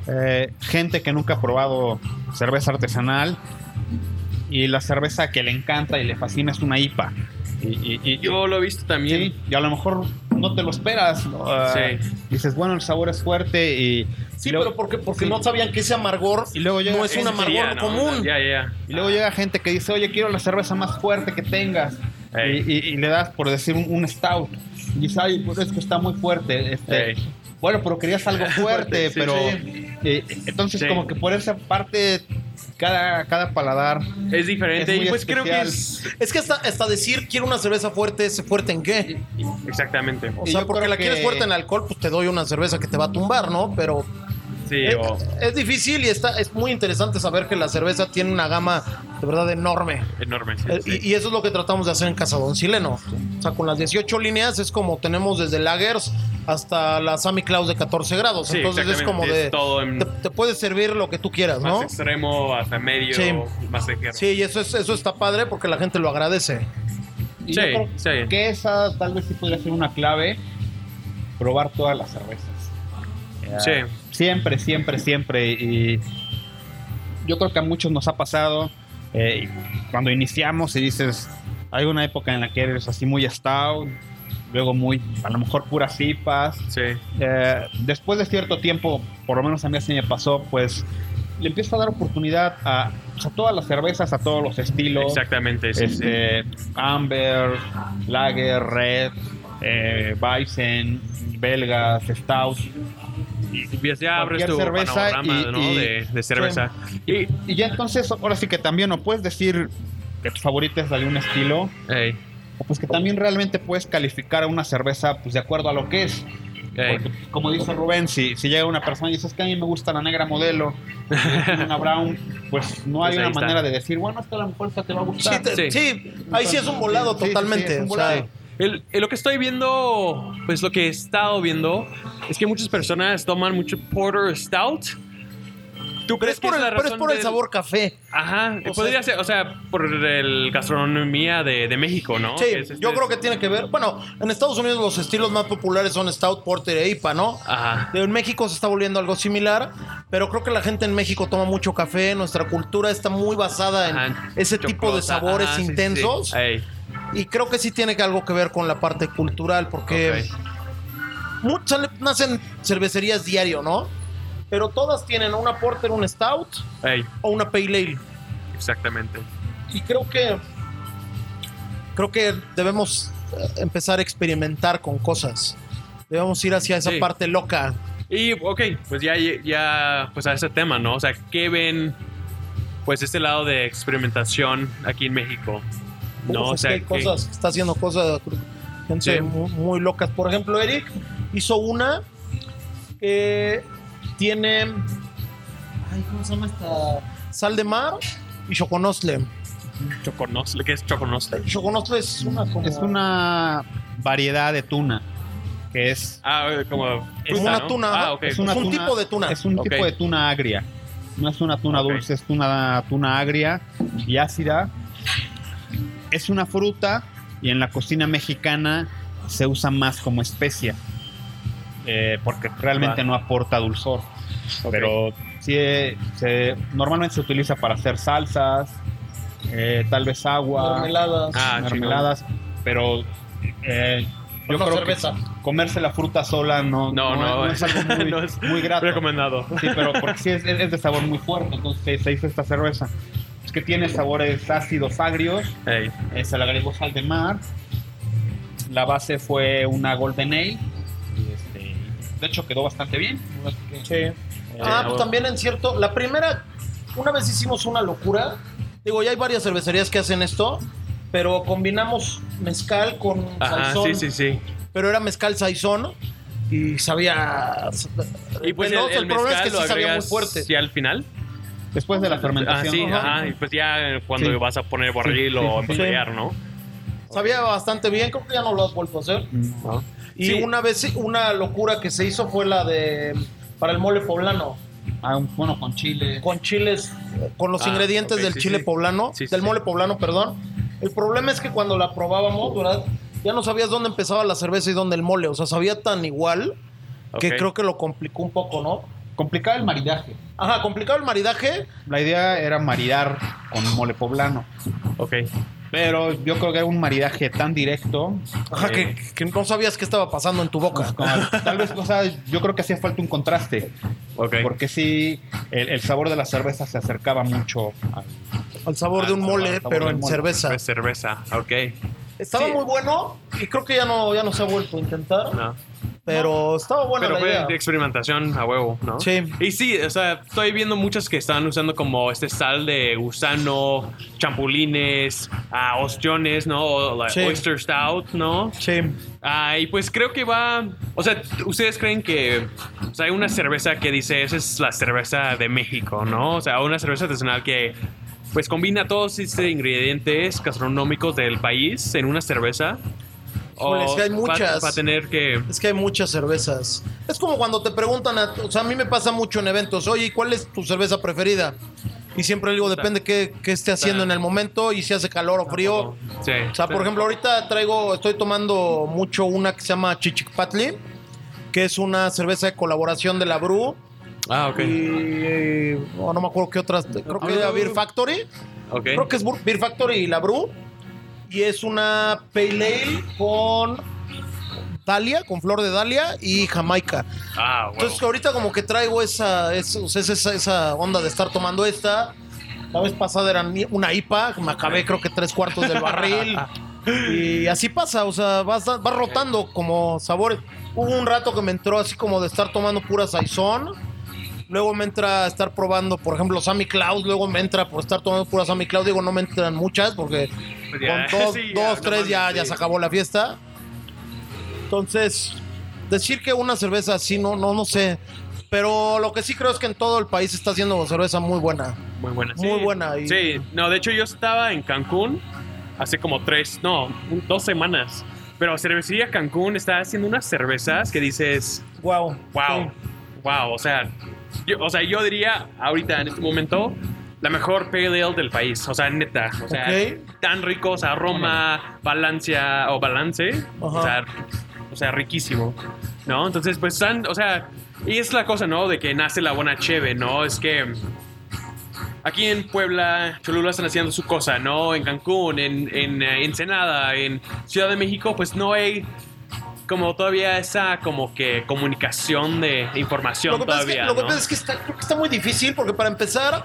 eh, gente que nunca ha probado cerveza artesanal y la cerveza que le encanta y le fascina es una IPA. Y, y- y- Yo lo he visto también. sí, y a lo mejor no te lo esperas. ¿no? Ah. Dices, bueno, el sabor es fuerte y, Sí, luego, pero porque, porque sí. no sabían que ese amargor Y luego llega- no es un amargor común. Ya, ya. y luego llega gente que dice, oye, quiero la cerveza más fuerte que tengas. Y, le das, por decir, un, un stout. Y dice, ay, pues es que está muy fuerte. Este. Bueno, pero querías algo fuerte, pero... eh, entonces, Sí. como que por esa parte cada, cada paladar Es diferente Es muy y pues creo que especial. es... Es que hasta, hasta decir quiero una cerveza fuerte, ¿es fuerte en qué? Exactamente. O sea, porque la que- quieres fuerte en alcohol, pues te doy una cerveza que te va a tumbar, ¿no? Pero Sí, es, o es difícil y está, es muy interesante saber que la cerveza tiene una gama de verdad enorme. enorme. sí, Eh, sí. Y, y eso es lo que tratamos de hacer en Casa Don Sileno. O sea, con las 18 líneas es como tenemos desde lagers hasta la Sammy Claus de 14 grados. Sí, Entonces es como de... es todo en- te, te puedes servir lo que tú quieras, Más ¿no? extremo hasta medio, Sí. más ligero. Sí, y eso, es, eso está padre porque la gente lo agradece. Y Sí, yo creo sí. que esa tal vez sí podría ser una clave, probar todas las cervezas. Sí. Siempre, siempre, siempre. Y yo creo que a muchos nos ha pasado eh, cuando iniciamos y dices, hay una época en la que eres así muy stout, luego muy, a lo mejor puras IPAs. Sí. Eh, después de cierto tiempo, por lo menos a mí así me pasó, pues le empiezo a dar oportunidad a, pues, a todas las cervezas, a todos los estilos. Exactamente, sí, sí. este, Amber, Lager, Red, eh, Bison, Belgas, Stout. Y pues ya abres tu cerveza panorama, y- ¿no? y- de, de cerveza. Y, Y ya entonces, ahora sí que también no puedes decir que tu favorita es de algún estilo, ey, o pues que también realmente puedes calificar a una cerveza pues de acuerdo a lo que es. Porque, pues, como dice Rubén, si, si llega una persona y dice, es que a mí me gusta la negra modelo, y una brown, pues no hay Pues ahí una está. manera de decir, bueno, es que a lo mejor esta te va a Sí, gustar. te- Sí. sí, ahí sí es un volado Sí, sí, sí, totalmente. es un o sea, volado. El- el- lo que estoy viendo, pues lo que he estado viendo, es que muchas personas toman mucho Porter Stout. ¿Tú pero crees es por, el, pero es por el sabor café. Ajá, O podría sea- ser, o sea, por el gastronomía de, de México, ¿no? Sí, es este- yo creo que tiene que ver. Bueno, en Estados Unidos los estilos más populares son Stout, Porter e IPA, ¿no? Ajá. En México se está volviendo algo similar, pero creo que la gente en México toma mucho café. Nuestra cultura está muy basada en Ajá, ese tipo de sabores ajá, sí, sí, intensos. sí. Y creo que sí tiene que algo que ver con la parte cultural, porque ok. mu- sale- nacen cervecerías diario, ¿no? Pero todas tienen una Porter, un Stout Ey, o una Pale Ale. exactamente. Y creo que creo que debemos eh, empezar a experimentar con cosas. Debemos ir hacia esa Sí. parte loca. Y, ok, pues ya, ya, pues a ese tema, ¿no? O sea, ¿qué ven, pues, este lado de experimentación aquí en México? No, Uf, o es sea, que hay que- cosas, está haciendo cosas, gente Sí. muy, muy locas. Por ejemplo, Eric hizo una que tiene, ay, ¿cómo se llama esta? Sal de mar y choconostle. Choconostle, ¿qué es choconostle? Choconostle es una como, Es una variedad de tuna, que es Ah, como... como esta, una ¿no? tuna. Ah. Es, un tuna- tipo de tuna. Es un tipo de tuna agria. No es una tuna dulce, es una tuna agria y ácida. Es una fruta y en la cocina mexicana se usa más como especia. Eh, porque realmente Va. no aporta dulzor. Ok. Pero sí, se, normalmente se utiliza para hacer salsas, eh, tal vez agua, mermeladas. Ah, mermeladas. Pero eh, yo no creo cerveza. que comerse la fruta sola no, No, no, es algo muy, no es muy grato. Recomendado. Sí, pero porque sí es, es- de sabor muy fuerte. Entonces se hizo esta cerveza. Es que tiene sabores ácidos, agrios. Ey, eh, se le agregó sal de mar. La base fue una Golden Ale. De hecho quedó bastante bien. Sí. eh, Ah, pues también en cierto. La primera, una vez hicimos una locura. Digo, ya hay varias cervecerías que hacen esto, pero combinamos mezcal con Ajá, saizón. sí, sí, sí. Pero era mezcal saizón y sabía. Y pues el, el problema es que lo sí sabía muy fuerte. ya al final. Después de la Ah, fermentación. sí, Ajá. ajá. Y pues ya cuando Sí. vas a poner barril Sí, sí, o sí, sí. embotellar, ¿no? Sabía bastante bien, creo que ya no lo has vuelto a hacer. Mm. Y Sí. una vez, una locura que se hizo fue la de. para el mole poblano. Ah, un- bueno, con chile. con chiles, con los Ah, ingredientes del sí, chile sí. poblano, del sí. mole poblano, perdón. El problema es que cuando la probábamos, ¿verdad? Ya no sabías dónde empezaba la cerveza y dónde el mole. O sea, sabía tan igual que creo que lo complicó un poco, ¿no? Complicado el maridaje. Ajá, complicado el maridaje. La idea era maridar con mole poblano. Ok. Pero yo creo que era un maridaje tan directo. Ajá, eh, que, que no sabías qué estaba pasando en tu boca. pues, como- tal vez, o sea, yo creo que hacía falta un contraste. Porque sí, el, el sabor de la cerveza se acercaba mucho al, Al sabor de un mole, pero en mole. cerveza. Pues cerveza, ok. Estaba sí. muy bueno y creo que ya no, ya no se ha vuelto a intentar. No. Pero estaba buena Pero la fue idea. de experimentación a huevo, ¿no? Sí. Y sí, o sea, estoy viendo muchas que están usando como este sal de gusano, champulines, ah, ostiones, ¿no? O la Sí. oyster stout, ¿no? Sí. Ah, y pues creo que va. O sea, ¿ustedes creen que o sea, hay una cerveza que dice esa es la cerveza de México, ¿no? O sea, una cerveza artesanal que pues combina todos estos ingredientes gastronómicos del país en una cerveza. Híjole, es que hay muchas. Va a tener que. Es que hay muchas cervezas. Es como cuando te preguntan, a- o sea, a mí me pasa mucho en eventos, oye, ¿y ¿cuál es tu cerveza preferida? Y siempre digo, depende qué, qué esté haciendo en el momento y si hace calor o frío. Sí. O sea, por ejemplo, ahorita traigo, estoy tomando mucho una que se llama Chichicpatli, que es una cerveza de colaboración de la Bru. Ah, ok. Y oh, no me acuerdo qué otras, creo que era Beer Factory. Ok. Creo que es Beer Factory y la Bru. Y es una Pale Ale con Dalia, con flor de Dalia y Jamaica. Ah, bueno. Entonces ahorita como que traigo esa, es- o sea, es esa, esa onda de estar tomando esta. La vez pasada era una IPA, me acabé creo que tres cuartos del barril. y así pasa, o sea, vas, vas rotando como sabores. Hubo un rato que me entró así como de estar tomando pura saizón. Luego me entra a estar probando, por ejemplo, Sammy Cloud. Luego me entra por estar tomando pura Sammy Cloud. Digo, no me entran muchas porque Ya, con dos, sí, dos tres ya, sí. ya se acabó la fiesta. Entonces, decir que una cerveza así, no, no, no sé. Pero lo que sí creo es que en todo el país está haciendo cerveza muy buena. Muy buena. Muy buena y- Sí, no, de hecho yo estaba en Cancún hace como tres, no, dos semanas. Pero Cervecería Cancún está haciendo unas cervezas que dices, Wow. wow, wow, o sea, yo, o sea, yo diría ahorita en este momento la mejor pale ale del país, o sea, neta, o sea, tan ricos, aroma, balancia o balance, o sea, o sea, riquísimo, ¿no? Entonces, pues, están, o sea, y es la cosa, ¿no? De que nace la buena cheve, ¿no? Es que aquí en Puebla, Cholula están haciendo su cosa, ¿no? En Cancún, en, en eh, Ensenada, en Ciudad de México, pues no hay como todavía esa como que comunicación de información Lo que pasa es que, todavía, lo que ¿no? pasa es que está, creo que está muy difícil porque para empezar,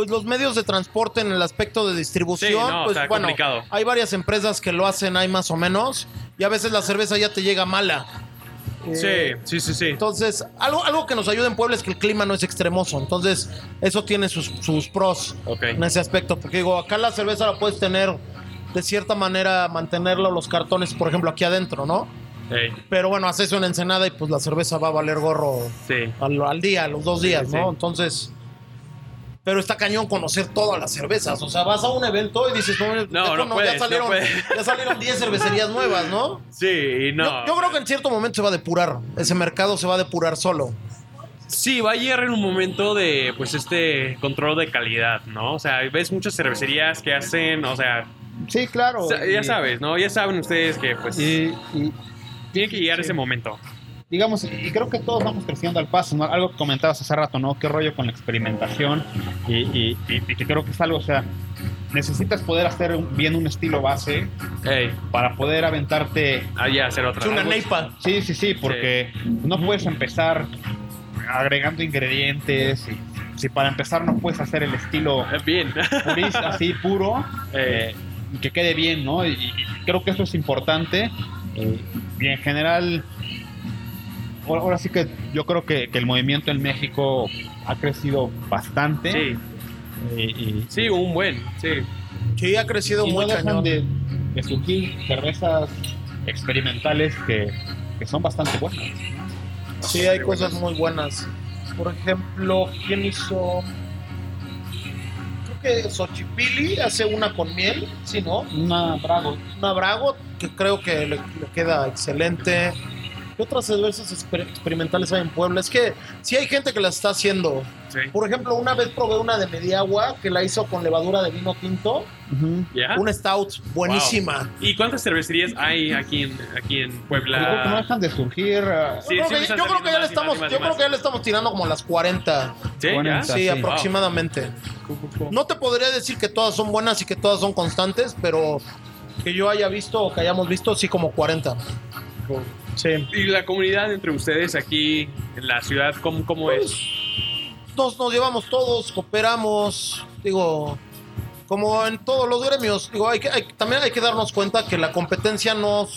pues los medios de transporte en el aspecto de distribución, Sí, no, pues bueno, complicado. hay varias empresas que lo hacen ahí más o menos y a veces la cerveza ya te llega mala. Eh, Sí, sí, sí, sí. Entonces, algo, algo que nos ayuda en Puebla es que el clima no es extremoso. Entonces, eso tiene sus, sus pros en ese aspecto. Porque digo, acá la cerveza la puedes tener de cierta manera, mantenerlo los cartones, por ejemplo, aquí adentro, ¿no? Pero bueno, haces eso en Ensenada y pues la cerveza va a valer gorro sí. al, al día, a los dos días, Sí, ¿no? sí. Entonces. Pero está cañón conocer todas las cervezas. O sea, vas a un evento y dices, no, No, no ya, puedes, no salieron, puedes. ya salieron 10 cervecerías nuevas, ¿no? Sí, y no. Yo, yo creo que en cierto momento se va a depurar. Ese mercado se va a depurar solo. Sí, va a llegar en un momento de, pues, este control de calidad, ¿no? O sea, ves muchas cervecerías que hacen, o sea, Sí, claro. ya y- sabes, ¿no? Ya saben ustedes que, pues, Y, y, tiene que llegar sí. ese momento. Digamos, y creo que todos vamos creciendo al paso, ¿no? Algo que comentabas hace rato, ¿no? Qué rollo con la experimentación y, y- y- y que creo que es algo, o sea, necesitas poder hacer un- bien un estilo base Ey, para poder aventarte. allá hacer otra. Es una neipa. Sí, sí, sí, porque no puedes empezar agregando ingredientes. y- si para empezar no puedes hacer el estilo Eh, Bien. purista, así puro, eh, que quede bien, ¿no? Y, y creo que eso es importante. eh, y en general, ahora, ahora sí que yo creo que, que el movimiento en México ha crecido bastante. Sí, eh, y, sí, un buen, sí. Sí, ha crecido y no muy dejan cañón. de, de surgir cervezas experimentales que, que son bastante buenas. Sí, hay cosas muy buenas. Por ejemplo, ¿quién hizo? Creo que Xochipilli hace una con miel, ¿sí, no? Una Bravo. Una Brago, que creo que le, le queda excelente. ¿Qué otras cervezas exper- experimentales hay en Puebla? Es que sí hay gente que las está haciendo. Sí. Por ejemplo, una vez probé una de Mediagua que la hizo con levadura de vino tinto. ¿Ya? Una stout buenísima. ¿Y cuántas cervecerías hay aquí en, aquí en Yo creo que no Puebla? dejan de surgir. ah, Sí, yo creo, que, están yo creo que ya le estamos, yo creo que ya le estamos tirando como las 40. Sí, ¿ya? Cuarenta, Sí, sí. aproximadamente. No te podría decir que todas son buenas y que todas son constantes, pero que yo haya visto o que hayamos visto, sí, como 40. Sí. ¿Y la comunidad entre ustedes aquí en la ciudad, cómo, cómo es? Nos, nos llevamos todos, cooperamos, digo, como en todos los gremios. Digo, hay que, hay- también hay que darnos cuenta que la competencia no,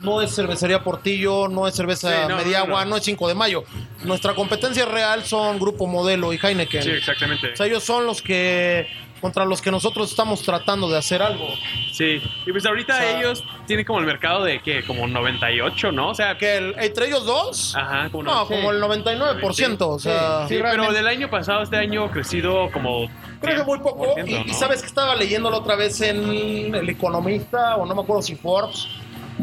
no es cervecería Portillo, no es cerveza Sí, no, Mediagua, no, no, no. es 5 de mayo. Nuestra competencia real son Grupo Modelo y Heineken. Sí, exactamente. O sea, ellos son los que contra los que nosotros estamos tratando de hacer algo. Sí. Y pues ahorita O sea- ellos tienen como el mercado de que como 98, ¿no? O sea, Que el- entre ellos dos, Ajá, como no, sí. como el 99%, o sea, Sí, Sí, pero del año pasado, este año ha crecido como. creo que muy poco. 100%, Y, y sabes que estaba leyéndolo otra vez en El Economista, o no me acuerdo si Forbes,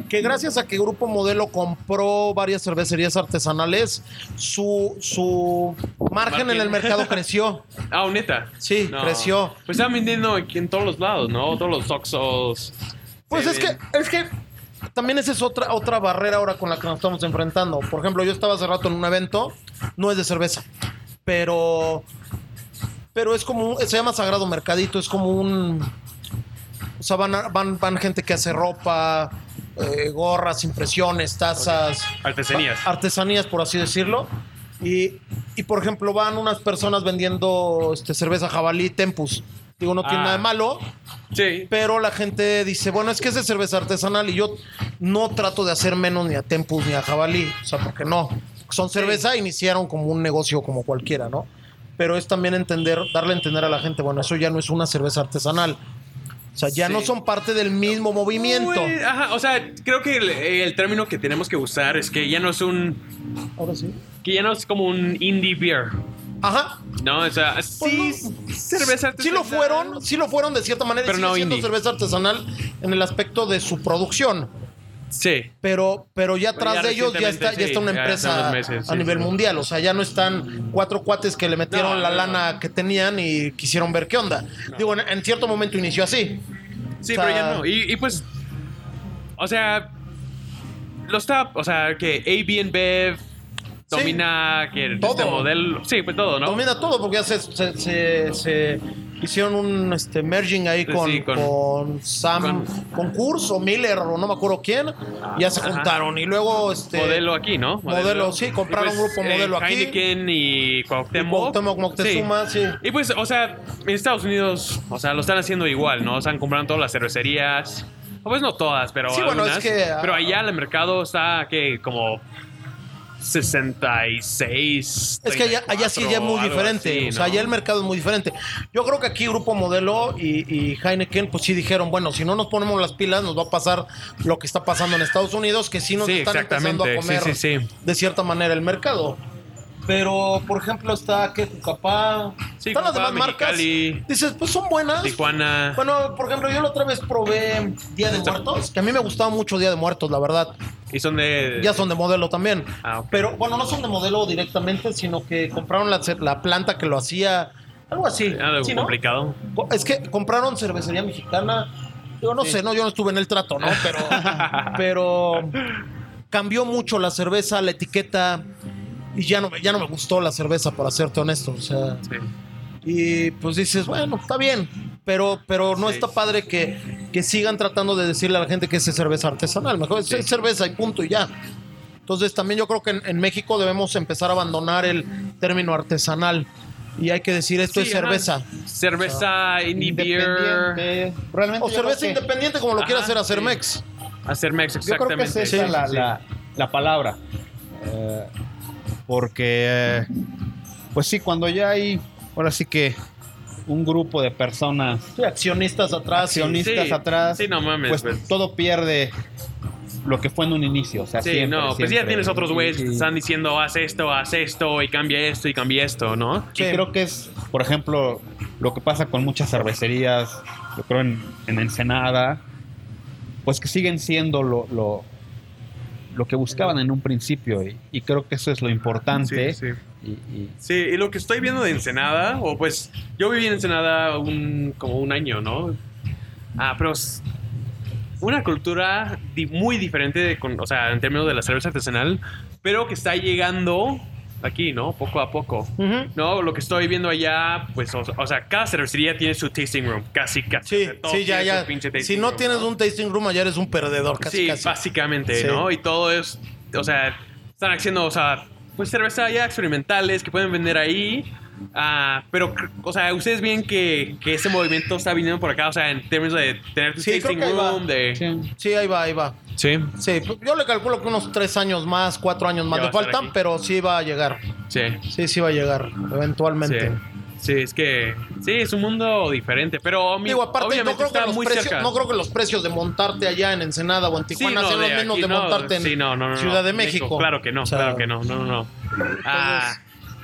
que gracias a que Grupo Modelo compró varias cervecerías artesanales, su, su margen en el mercado creció. Ah, neta. Sí, creció. Pues están vendiendo en todos los lados, ¿no? Todos los Oxos. Pues se es que, es que también esa es otra, otra barrera ahora con la que nos estamos enfrentando. Por ejemplo, yo estaba hace rato en un evento, no es de cerveza, pero, pero es como, un- se llama Sagrado Mercadito, es como un... O sea, van, van, van gente que hace ropa, eh, gorras, impresiones, tazas, Artesanías. artesanías, por así decirlo. Y, y, por ejemplo, van unas personas vendiendo este, cerveza jabalí, Tempus. Digo, no tiene Ah. nada de malo, Sí. pero la gente dice, bueno, es que es de cerveza artesanal y yo no trato de hacer menos ni a Tempus ni a Jabalí, o sea, porque no. Son cerveza, iniciaron como un negocio como cualquiera, ¿no? Pero es también entender, darle a entender a la gente, bueno, eso ya no es una cerveza artesanal. O sea, ya Sí. no son parte del mismo movimiento. Uy, ajá, o sea, creo que el, el término que tenemos que usar es que ya no es un. Ahora sí. Que ya no es como un indie beer. Ajá. No, o sea, sí, cerveza Sí lo artesanal. fueron, sí lo fueron de cierta manera, Pero no siendo indie. cerveza artesanal en el aspecto de su producción. Sí. pero, pero ya atrás de ellos ya está, ya está una empresa meses, a nivel sí. mundial. O sea, ya no están cuatro cuates que le metieron No, la no, lana que tenían y quisieron ver qué onda. Digo, en, en cierto momento inició así. Sí, O sea- pero ya no. Y, y pues. O sea. Lo está. O sea, que AB Bev Sí. domina que Todo. este modelo. Sí, pues todo, ¿no? Domina todo porque ya se, se- se- se hicieron un este, merging ahí con, Sí, con- con Sam, con- o Miller o no me acuerdo quién. Ya se Ajá. juntaron y luego este, modelo aquí, ¿no? Modelo, sí, compraron Y un grupo modelo aquí. Heineken y Cuauhtémoc. Cuauhtémoc Moctezuma, sí. Y pues, o sea, en Estados Unidos, o sea, lo están haciendo igual, ¿no? Están comprando todas las cervecerías. O Pues no todas, pero Sí, bueno, es que, ah, Pero allá el mercado está, que Como 66. Es que allá, allá sí ya es muy 34, algo diferente. así, o sea, allá el mercado es muy diferente. Yo creo que aquí Grupo Modelo y, y Heineken, pues sí dijeron, bueno, si no nos ponemos las pilas, nos va a pasar lo que está pasando en Estados Unidos, que sí nos Sí, están empezando a comer Sí, sí, sí. de cierta manera el mercado. Pero, por ejemplo, está que Jucapá. Sí, están las Jucapá, demás marcas. Dices, pues son buenas. Tijuana. Bueno, por ejemplo, yo la otra vez probé Día de Muertos, que a mí me gustaba mucho Día de Muertos, la verdad. Y son de. Ya son de modelo también. Ah. Pero bueno, no son de modelo directamente, sino que compraron la, la planta que lo hacía. Algo así. Algo ¿sí, no? complicado. Co- Es que compraron cervecería mexicana. Yo no sé, no, yo no estuve en el trato, ¿no? Pero, pero cambió mucho la cerveza, la etiqueta. Y ya no, me- ya no me gustó la cerveza, para serte honesto. O sea, Sí. y pues dices, bueno, está bien. Pero, pero no Sí. está padre que, que sigan tratando de decirle a la gente que es cerveza artesanal. Mejor es Sí. es cerveza y punto y ya. Entonces también yo creo que en, en México debemos empezar a abandonar el término artesanal. Y hay que decir esto Sí, es ajá. cerveza. Cerveza, indie beer. Realmente O cerveza que- independiente como lo quiera Ajá, hacer hacer sí. Mex. Hacer Mex, Yo creo que exactamente. es esa Sí, la, sí. la- la palabra. Eh, porque, eh, pues sí, cuando ya hay, ahora sí que un grupo de personas Sí, accionistas atrás. accionistas Sí, atrás, sí, no mames, pues, pues. todo pierde lo que fue en un inicio. O sea, Sí, siempre, no, pues ya tienes otros güeyes que Y- te están diciendo haz esto, haz esto y cambia esto y cambia esto, ¿no? Sí. creo que es, por ejemplo, lo que pasa con muchas cervecerías, yo creo en, en Ensenada, pues que siguen siendo lo, lo, lo que buscaban en un principio. Y, y creo que eso es lo importante. Sí, sí. Y, y- Sí, y lo que estoy viendo de Ensenada, o pues yo viví en Ensenada un, como un año, ¿no? Ah, pero es una cultura di- muy diferente, de, con- o sea, en términos de la cerveza artesanal, pero que está llegando aquí, ¿no? Poco a poco. No, lo que estoy viendo allá, pues, o, o sea, cada cervecería tiene su tasting room, casi, casi. Sí, O sea, todos sí, ya, ya. Si no room, tienes un tasting room, allá eres un perdedor, casi, sí, casi. básicamente, Sí. ¿no? Y todo es, o sea, están haciendo, o sea, pues cerveza ya experimentales que pueden vender ahí. Ah, pero, o sea, ustedes ven que, que ese movimiento está viniendo por acá, o sea, en términos de tener tu Sí, creo que room, de... sí. Sí, ahí va, ahí va. Sí, Sí, yo le calculo que unos tres años más, cuatro años más le faltan, pero sí va a llegar. sí. Sí, sí va a llegar, eventualmente. Sí. Sí, es que sí, es un mundo diferente, pero mi- Digo, aparte, no creo, que los muy precios, cerca. no creo que los precios de montarte allá en Ensenada o en Sí, Tijuana no, sean de los mismos de no, montarte en sí, no, no, no, Ciudad de no, México. Claro que no, O sea, claro que no, no, no, no. Ah,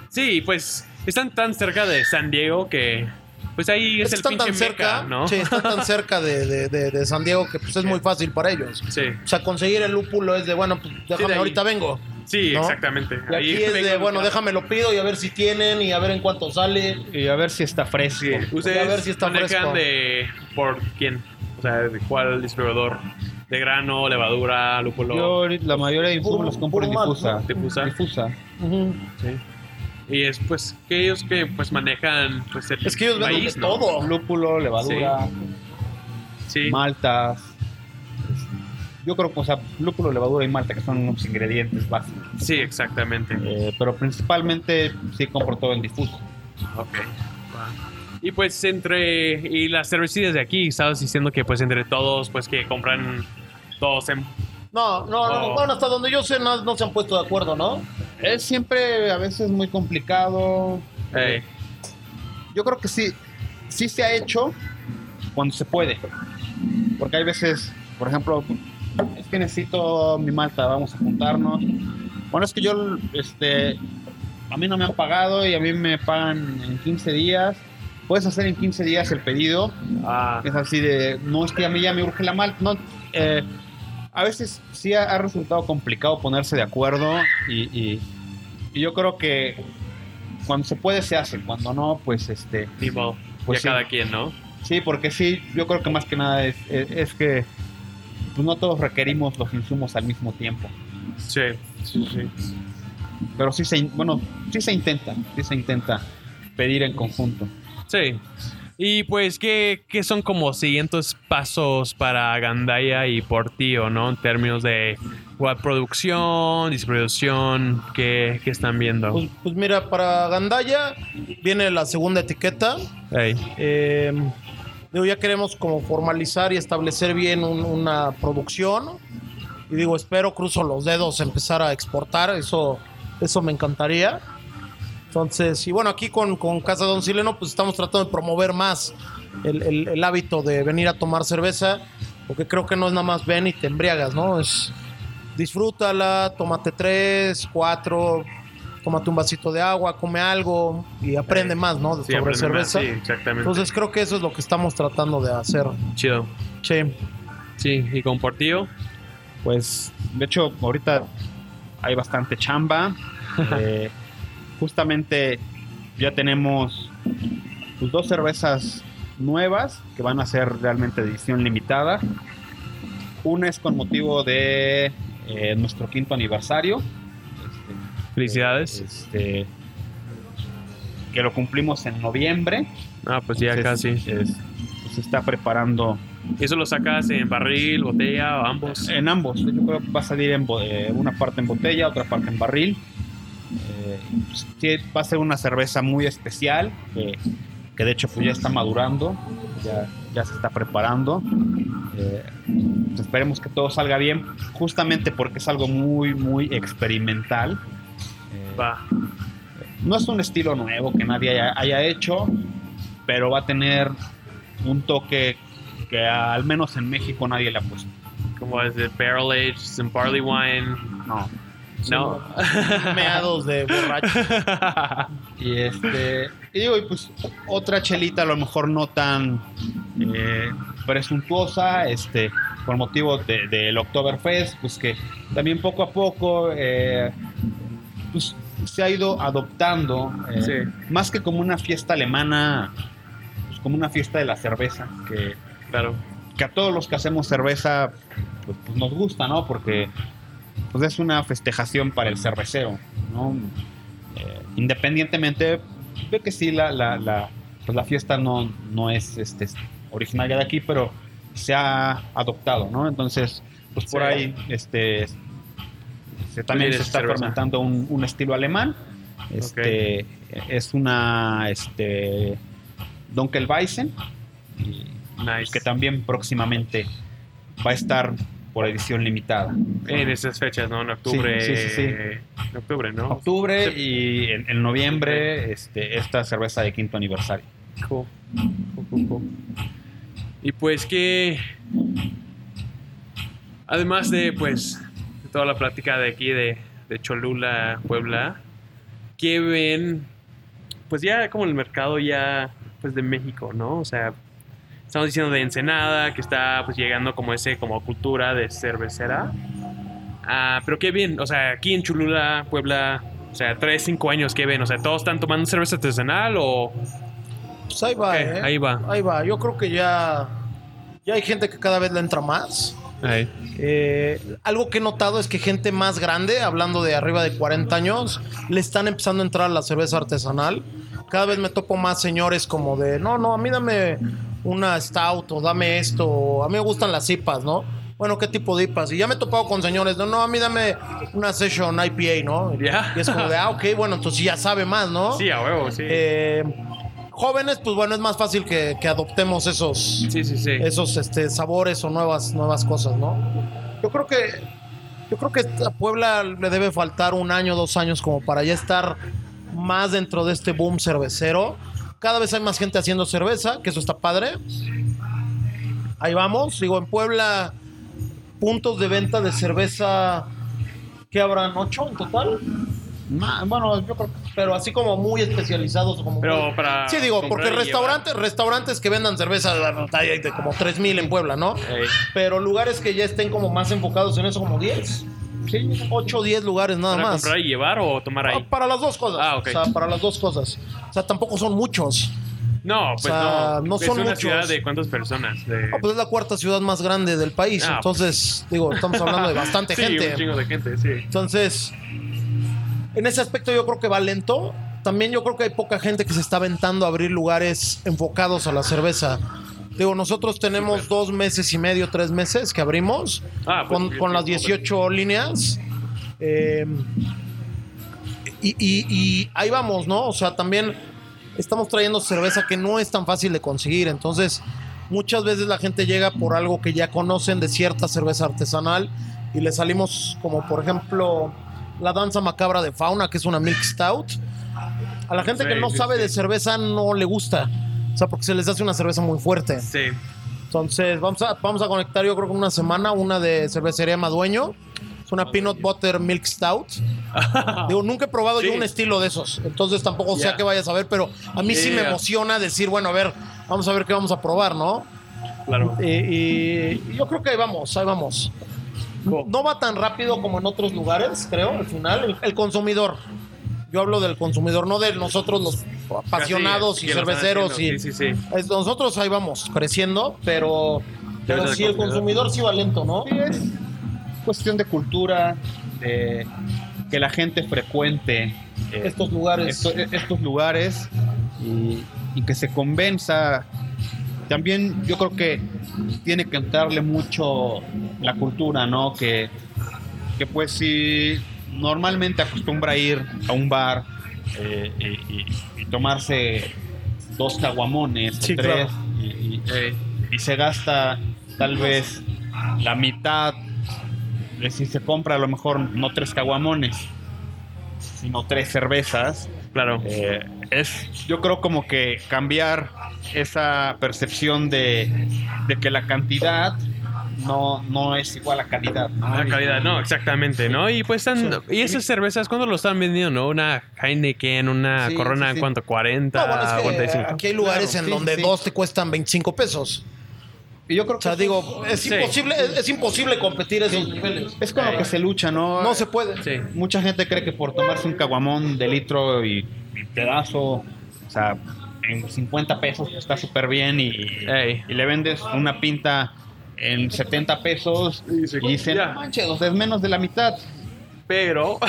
sí, pues están tan cerca de San Diego que pues ahí es, Es que el están tan pinche cerca, meca, ¿no? sí, están tan cerca de, de- de- de San Diego que pues es muy fácil para ellos. Sí, O sea, conseguir el lúpulo es de, bueno, pues déjame, ahí. ahorita vengo. sí, ¿No? exactamente. Y aquí es de, bueno, déjame lo pido y a ver si tienen y a ver en cuánto sale. Y a ver si está fresco. Sí. Ustedes a ver si está fresco. de por quién, o sea, de cuál distribuidor, de grano, levadura, lúpulo. Yo ahorita la mayoría de insumos los compro en difusa. Difusa. Difusa. Ujú. Sí. Y es pues que ellos que pues manejan pues el Es que ellos maíz, ¿no? todo. Lúpulo, levadura, Sí. maltas. Yo creo que, o sea, lúpulo, levadura y malta, que son unos ingredientes básicos. Sí, exactamente. Eh, pero principalmente sí compro todo en difuso. Ok. Y pues entre y las cervecerías de aquí, estabas diciendo que pues entre todos pues que compran todos en No, no, no, bueno, hasta donde yo sé no, no se han puesto de acuerdo, ¿no? Es siempre a veces muy complicado. eh, Yo creo que sí, sí se ha hecho cuando se puede. Porque hay veces, por ejemplo, es que necesito mi malta, vamos a juntarnos. Bueno, es que yo, este, a mí no me han pagado y a mí me pagan en 15 días. Puedes hacer en 15 días el pedido. ah, Es así de, no es que a mí ya me urge la malta. No, eh, a veces sí ha, ha resultado complicado ponerse de acuerdo y, y- y yo creo que cuando se puede se hace, cuando no, pues este. Pues ya sí. cada quien, ¿no? sí, porque sí, yo creo que más que nada es, es, es que pues no todos requerimos los insumos al mismo tiempo, Sí, sí, sí. pero sí se, bueno, sí se intenta, sí se intenta pedir en conjunto. Sí. Y pues, ¿qué, qué son como siguientes pasos para Gandaya y Portillo, no? En términos de igual, producción, distribución, ¿qué, qué están viendo? Pues, pues mira, para Gandaya viene la segunda etiqueta. Ey, Eh, digo, ya queremos como formalizar y establecer bien un- una producción. Y digo, espero, cruzo los dedos, empezar a exportar. Eso, eso me encantaría. Entonces, y bueno, aquí con, con Casa Don Sileno, pues estamos tratando de promover más el, el- el hábito de venir a tomar cerveza. Porque creo que no es nada más ven y te embriagas, ¿no? Es disfrútala, tómate tres, cuatro, tómate un vasito de agua, come algo y aprende Sí. más, ¿no? sí, Sobre aprende más, cerveza. Sí, exactamente. Entonces creo que eso es lo que estamos tratando de hacer. Chido. Sí. Sí, y con Portillo. Pues, de hecho, ahorita hay bastante chamba. Eh, justamente ya tenemos pues, dos cervezas nuevas que van a ser realmente de edición limitada. Una es con motivo de eh, nuestro quinto aniversario. Este, Felicidades. este, que lo cumplimos en noviembre. Ah, pues ya Entonces, casi. es- pues, se está preparando ¿Eso lo sacas en barril, botella o ambos? En ambos. Yo creo que va a salir en eh, una parte en botella, otra parte en barril. Eh, va a ser una cerveza muy especial, que, que de hecho pues, ya está madurando, ya, ya se está preparando. Eh, pues, esperemos que todo salga bien, justamente porque es algo muy, muy experimental. Eh, Va. no es un estilo nuevo que nadie haya, haya hecho, pero va a tener un toque que al menos en México nadie le ha puesto. Como es de barrel aged, some barley wine. No. No. Meados de borracho. Y este. Y digo, y pues otra chelita a lo mejor no tan eh, presuntuosa, este, por motivo de- del Oktoberfest, pues que también poco a poco eh, pues, se ha ido adoptando, eh, Sí. más que como una fiesta alemana, pues como una fiesta de la cerveza, que, Claro. que a todos los que hacemos cerveza pues, pues nos gusta, ¿no? Porque pues es una festejación para el cervecero, ¿no? Eh, independientemente de que sí la, la, la, pues la fiesta no, no es este, originaria de aquí, pero se ha adoptado, ¿no? Entonces, pues por Sí. ahí este, se, también se está cerveza. fermentando un, un estilo alemán. Este, Es una este, Dunkelweizen, Nice. que también próximamente va a estar por edición limitada. En esas fechas, ¿no? En octubre. Sí, sí, sí. En octubre, ¿no? Octubre y en, en noviembre este, esta cerveza de quinto aniversario. Cool. Cool, cool, cool. Y pues que. Además de, pues, de toda la plática de aquí de, de Cholula, Puebla, ¿qué ven? Pues ya como el mercado ya, pues de México, ¿no? O sea, estamos diciendo de Ensenada, que está pues llegando como ese, como cultura de cervecera. Ah, pero qué bien, o sea, aquí en Cholula, Puebla, o sea, tres, cinco años, ¿qué ven? O sea, ¿todos están tomando cerveza artesanal o...? Pues ahí va, ¿eh? ahí va. Ahí va. Yo creo que ya, ya hay gente que cada vez le entra más. Eh, algo que he notado es que gente más grande, hablando de arriba de 40 años, le están empezando a entrar a la cerveza artesanal. Cada vez me topo más señores como de, no, no, a mí dame una stout o dame esto, o a mí me gustan las IPAs, ¿no? Bueno, ¿qué tipo de IPAs? Y ya me he topado con señores, no, no, a mí dame una session IPA, ¿no? Ya. Y es como de, ah, ok, bueno, entonces ya sabe más, ¿no? Sí, a huevo, sí. Eh, jóvenes, pues bueno, es más fácil que, que adoptemos esos, sí, sí, sí. esos este, sabores o nuevas, nuevas cosas, ¿no? Yo creo que yo creo que a Puebla le debe faltar un año, dos años como para ya estar más dentro de este boom cervecero. Cada vez hay más gente haciendo cerveza, que eso está padre. Ahí vamos. Digo, en Puebla, puntos de venta de cerveza, ¿qué habrán? ¿Ocho en total? Ma- bueno, yo creo que Pero así como muy especializados. Como Pero muy- para Sí, digo, comprar porque y restaurantes, restaurantes que vendan cerveza hay de como 3000 en Puebla, ¿no? Ey. Pero lugares que ya estén como más enfocados en eso, como 10. Sí, 8 o 10 lugares nada ¿Para más. comprar y llevar o tomar ahí? Ah, Para las dos cosas. Ah, ok. O sea, para las dos cosas. O sea, tampoco son muchos. No, pues sea, no. no es son una muchos. ciudad de cuántas personas. De... Ah, pues es la cuarta ciudad más grande del país. Ah, entonces, digo, estamos hablando de bastante sí, gente. un chingo de gente, sí. Entonces, en ese aspecto yo creo que va lento. También yo creo que hay poca gente que se está aventando a abrir lugares enfocados a la cerveza. Digo, nosotros tenemos dos meses y medio, tres meses que abrimos Ah, pues, con, las sí. 18 líneas. Eh, y, y- y ahí vamos, ¿no? O sea, también estamos trayendo cerveza que no es tan fácil de conseguir. Entonces, muchas veces la gente llega por algo que ya conocen de cierta cerveza artesanal y le salimos como, por ejemplo, la danza macabra de fauna, que es una milk stout. A la gente que no sabe de cerveza no le gusta. O sea, porque se les hace una cerveza muy fuerte. Sí. Entonces, vamos a, vamos a conectar, yo creo que una semana, una de cervecería Madueño. Es una peanut butter milk stout. Digo, nunca he probado Sí. yo un estilo de esos. Entonces tampoco sé Ya. a qué vayas a ver, pero a mí sí me Yeah. emociona decir, bueno, a ver, vamos a ver qué vamos a probar, ¿no? Claro. Y, y- y yo creo que ahí vamos, ahí vamos. No va tan rápido como en otros lugares, creo, al final. El, el consumidor. Yo hablo del consumidor, no de nosotros los apasionados Casi, y cerveceros. Y. Sí, sí, sí. es- nosotros ahí vamos creciendo, pero, pero sí, el consumidor sí va lento, ¿no? Sí, es cuestión de cultura, de que la gente frecuente eh, Estos lugares. esto- estos lugares y, y que se convenza. También yo creo que tiene que entrarle mucho la cultura, ¿no? Que, que pues si normalmente acostumbra ir a un bar eh, y, y- tomarse dos caguamones, Sí, tres, claro. y, y- y se gasta tal vez la mitad de si se compra a lo mejor no tres caguamones, sino tres cervezas. Claro. Eh, es, yo creo como que cambiar esa percepción de, de que la cantidad no, no es igual a calidad. ¿no? La calidad, no, exactamente, ¿no? Y pues están, y esas cervezas, ¿cuándo lo están vendiendo, no? Una Heineken, una Sí, Corona, sí, sí. ¿cuánto? 40, No, bueno, es que 45. aquí hay lugares Claro, en sí, donde sí. dos te cuestan 25 pesos. Y yo creo O que sea, eso digo, es Sí. imposible, es, es imposible competir esos niveles. es con lo que se lucha, ¿no? No se puede. Sí. Mucha gente cree que por tomarse un caguamón de litro y, y pedazo, o sea, en 50 pesos está súper bien y, y le vendes una pinta en 70 pesos y, se- dicen, ya. "No manches, o sea, es menos de la mitad. Pero,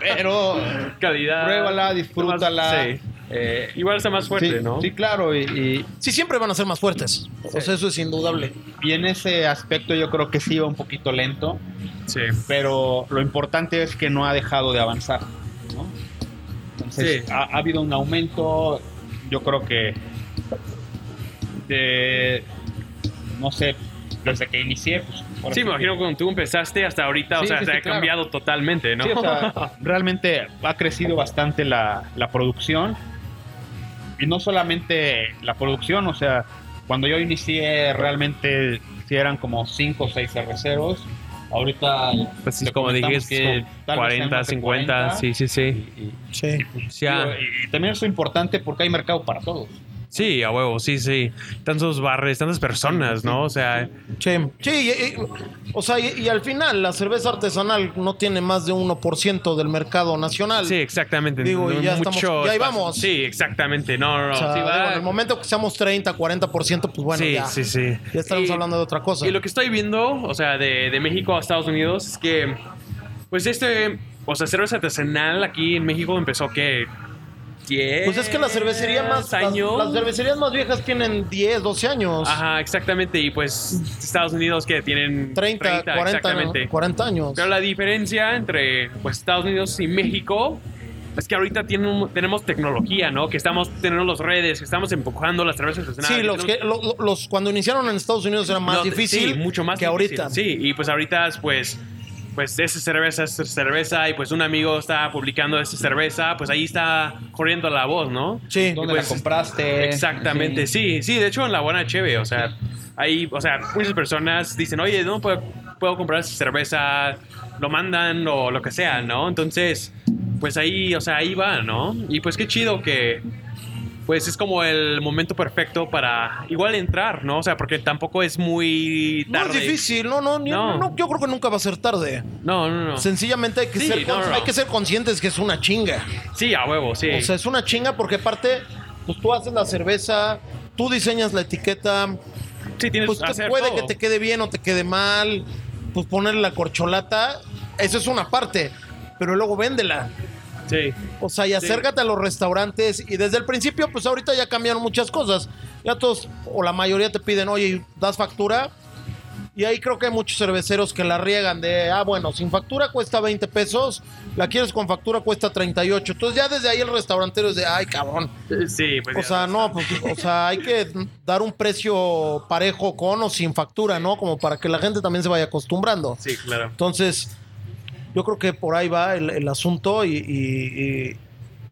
Pero calidad. pruébala, disfrútala. Sí. Eh, Igual está más fuerte, sí, ¿no? sí, claro, y, y- Sí, siempre van a ser más fuertes. O sea, eso es indudable. y en ese aspecto yo creo que sí va un poquito lento, Sí. pero lo importante es que no ha dejado de avanzar. ¿no? Entonces, Sí. ha, ha habido un aumento, yo creo que de, no sé, desde que inicié, pues Sí, me imagino que cuando tú empezaste hasta ahorita, o Sí, sea, sí, se sí, ha claro. cambiado totalmente, ¿no? Sí, o sea, realmente ha crecido bastante la, la producción. Y no solamente la producción, o sea, cuando yo inicié realmente si eran como 5 o 6 cerveceros. Ahorita, pues sí, como dijiste, que tal vez sean 40, más de 50, 40. sí, sí, sí. y- y- Sí. Sí, ah, digo, y, y también eso es importante porque hay mercado para todos. Sí, a huevo, sí, sí. Tantos barres, tantas personas, ¿no? O sea, Sí, sí, y- y- o sea, y, y al final la cerveza artesanal no tiene más de 1% del mercado nacional. sí, exactamente. Digo, y no- ya mucho estamos- ya ahí vamos. Sí, exactamente. No, no, no. O sea, sí, digo, en el momento que seamos 30, 40%, pues bueno, sí, ya, sí, sí. ya estamos Y- hablando de otra cosa. Y lo que estoy viendo, o sea, de, de México a Estados Unidos, es que, pues este, o sea, cerveza artesanal aquí en México empezó que 10 Pues es que la cervecería más. Años. las cervecerías más viejas tienen 10, 12 años. Ajá, exactamente. Y pues Estados Unidos que tienen 30, 40, exactamente. 40 años. Pero la diferencia entre pues, Estados Unidos y México es que ahorita tienen- tenemos tecnología, ¿no? Que estamos teniendo las redes, que estamos empujando las cervezas. Sí, los, que, tenemos- lo- lo- los cuando iniciaron en Estados Unidos era más No, difícil Sí, mucho más que difícil, ahorita. Sí, y pues ahorita pues pues esa cerveza es cerveza y pues un amigo está publicando esa cerveza, pues ahí está corriendo la voz, ¿no? Sí. ¿Dónde pues, la compraste? Exactamente, sí. sí, de hecho en la buena cheve, o sea, ahí, o sea, muchas personas dicen, oye, no puedo, puedo comprar esa cerveza, lo mandan o lo que sea, ¿no? Entonces, pues ahí, o sea, ahí va, ¿no? Y pues qué chido que, pues es como el momento perfecto para igual entrar, ¿no? O sea, porque tampoco es muy No tarde. es difícil, no, no, ni- No. no, yo creo que nunca va a ser tarde. No, no, no. Sencillamente hay que, Sí, ser, no, no. hay que ser conscientes que es una chinga. Sí, a huevo, sí. O sea, es una chinga porque aparte, pues tú haces la cerveza, tú diseñas la etiqueta, sí, tienes pues que te hacer puede todo. que te quede bien o te quede mal, pues ponerle la corcholata, eso es una parte, pero luego véndela. Sí. O sea, y acércate a los restaurantes y desde el principio, pues ahorita ya cambiaron muchas cosas. Ya todos, o la mayoría te piden, oye, ¿das factura? Y ahí creo que hay muchos cerveceros que la riegan de, ah, bueno, sin factura cuesta 20 pesos, la quieres con factura cuesta 38. Entonces ya desde ahí el restaurantero es de, ay, cabrón. Sí, pues O sea, no, pues, o sea, hay que dar un precio parejo con o sin factura, ¿no? Como para que la gente también se vaya acostumbrando. Sí, claro. Entonces, yo creo que por ahí va el, el asunto y, y- y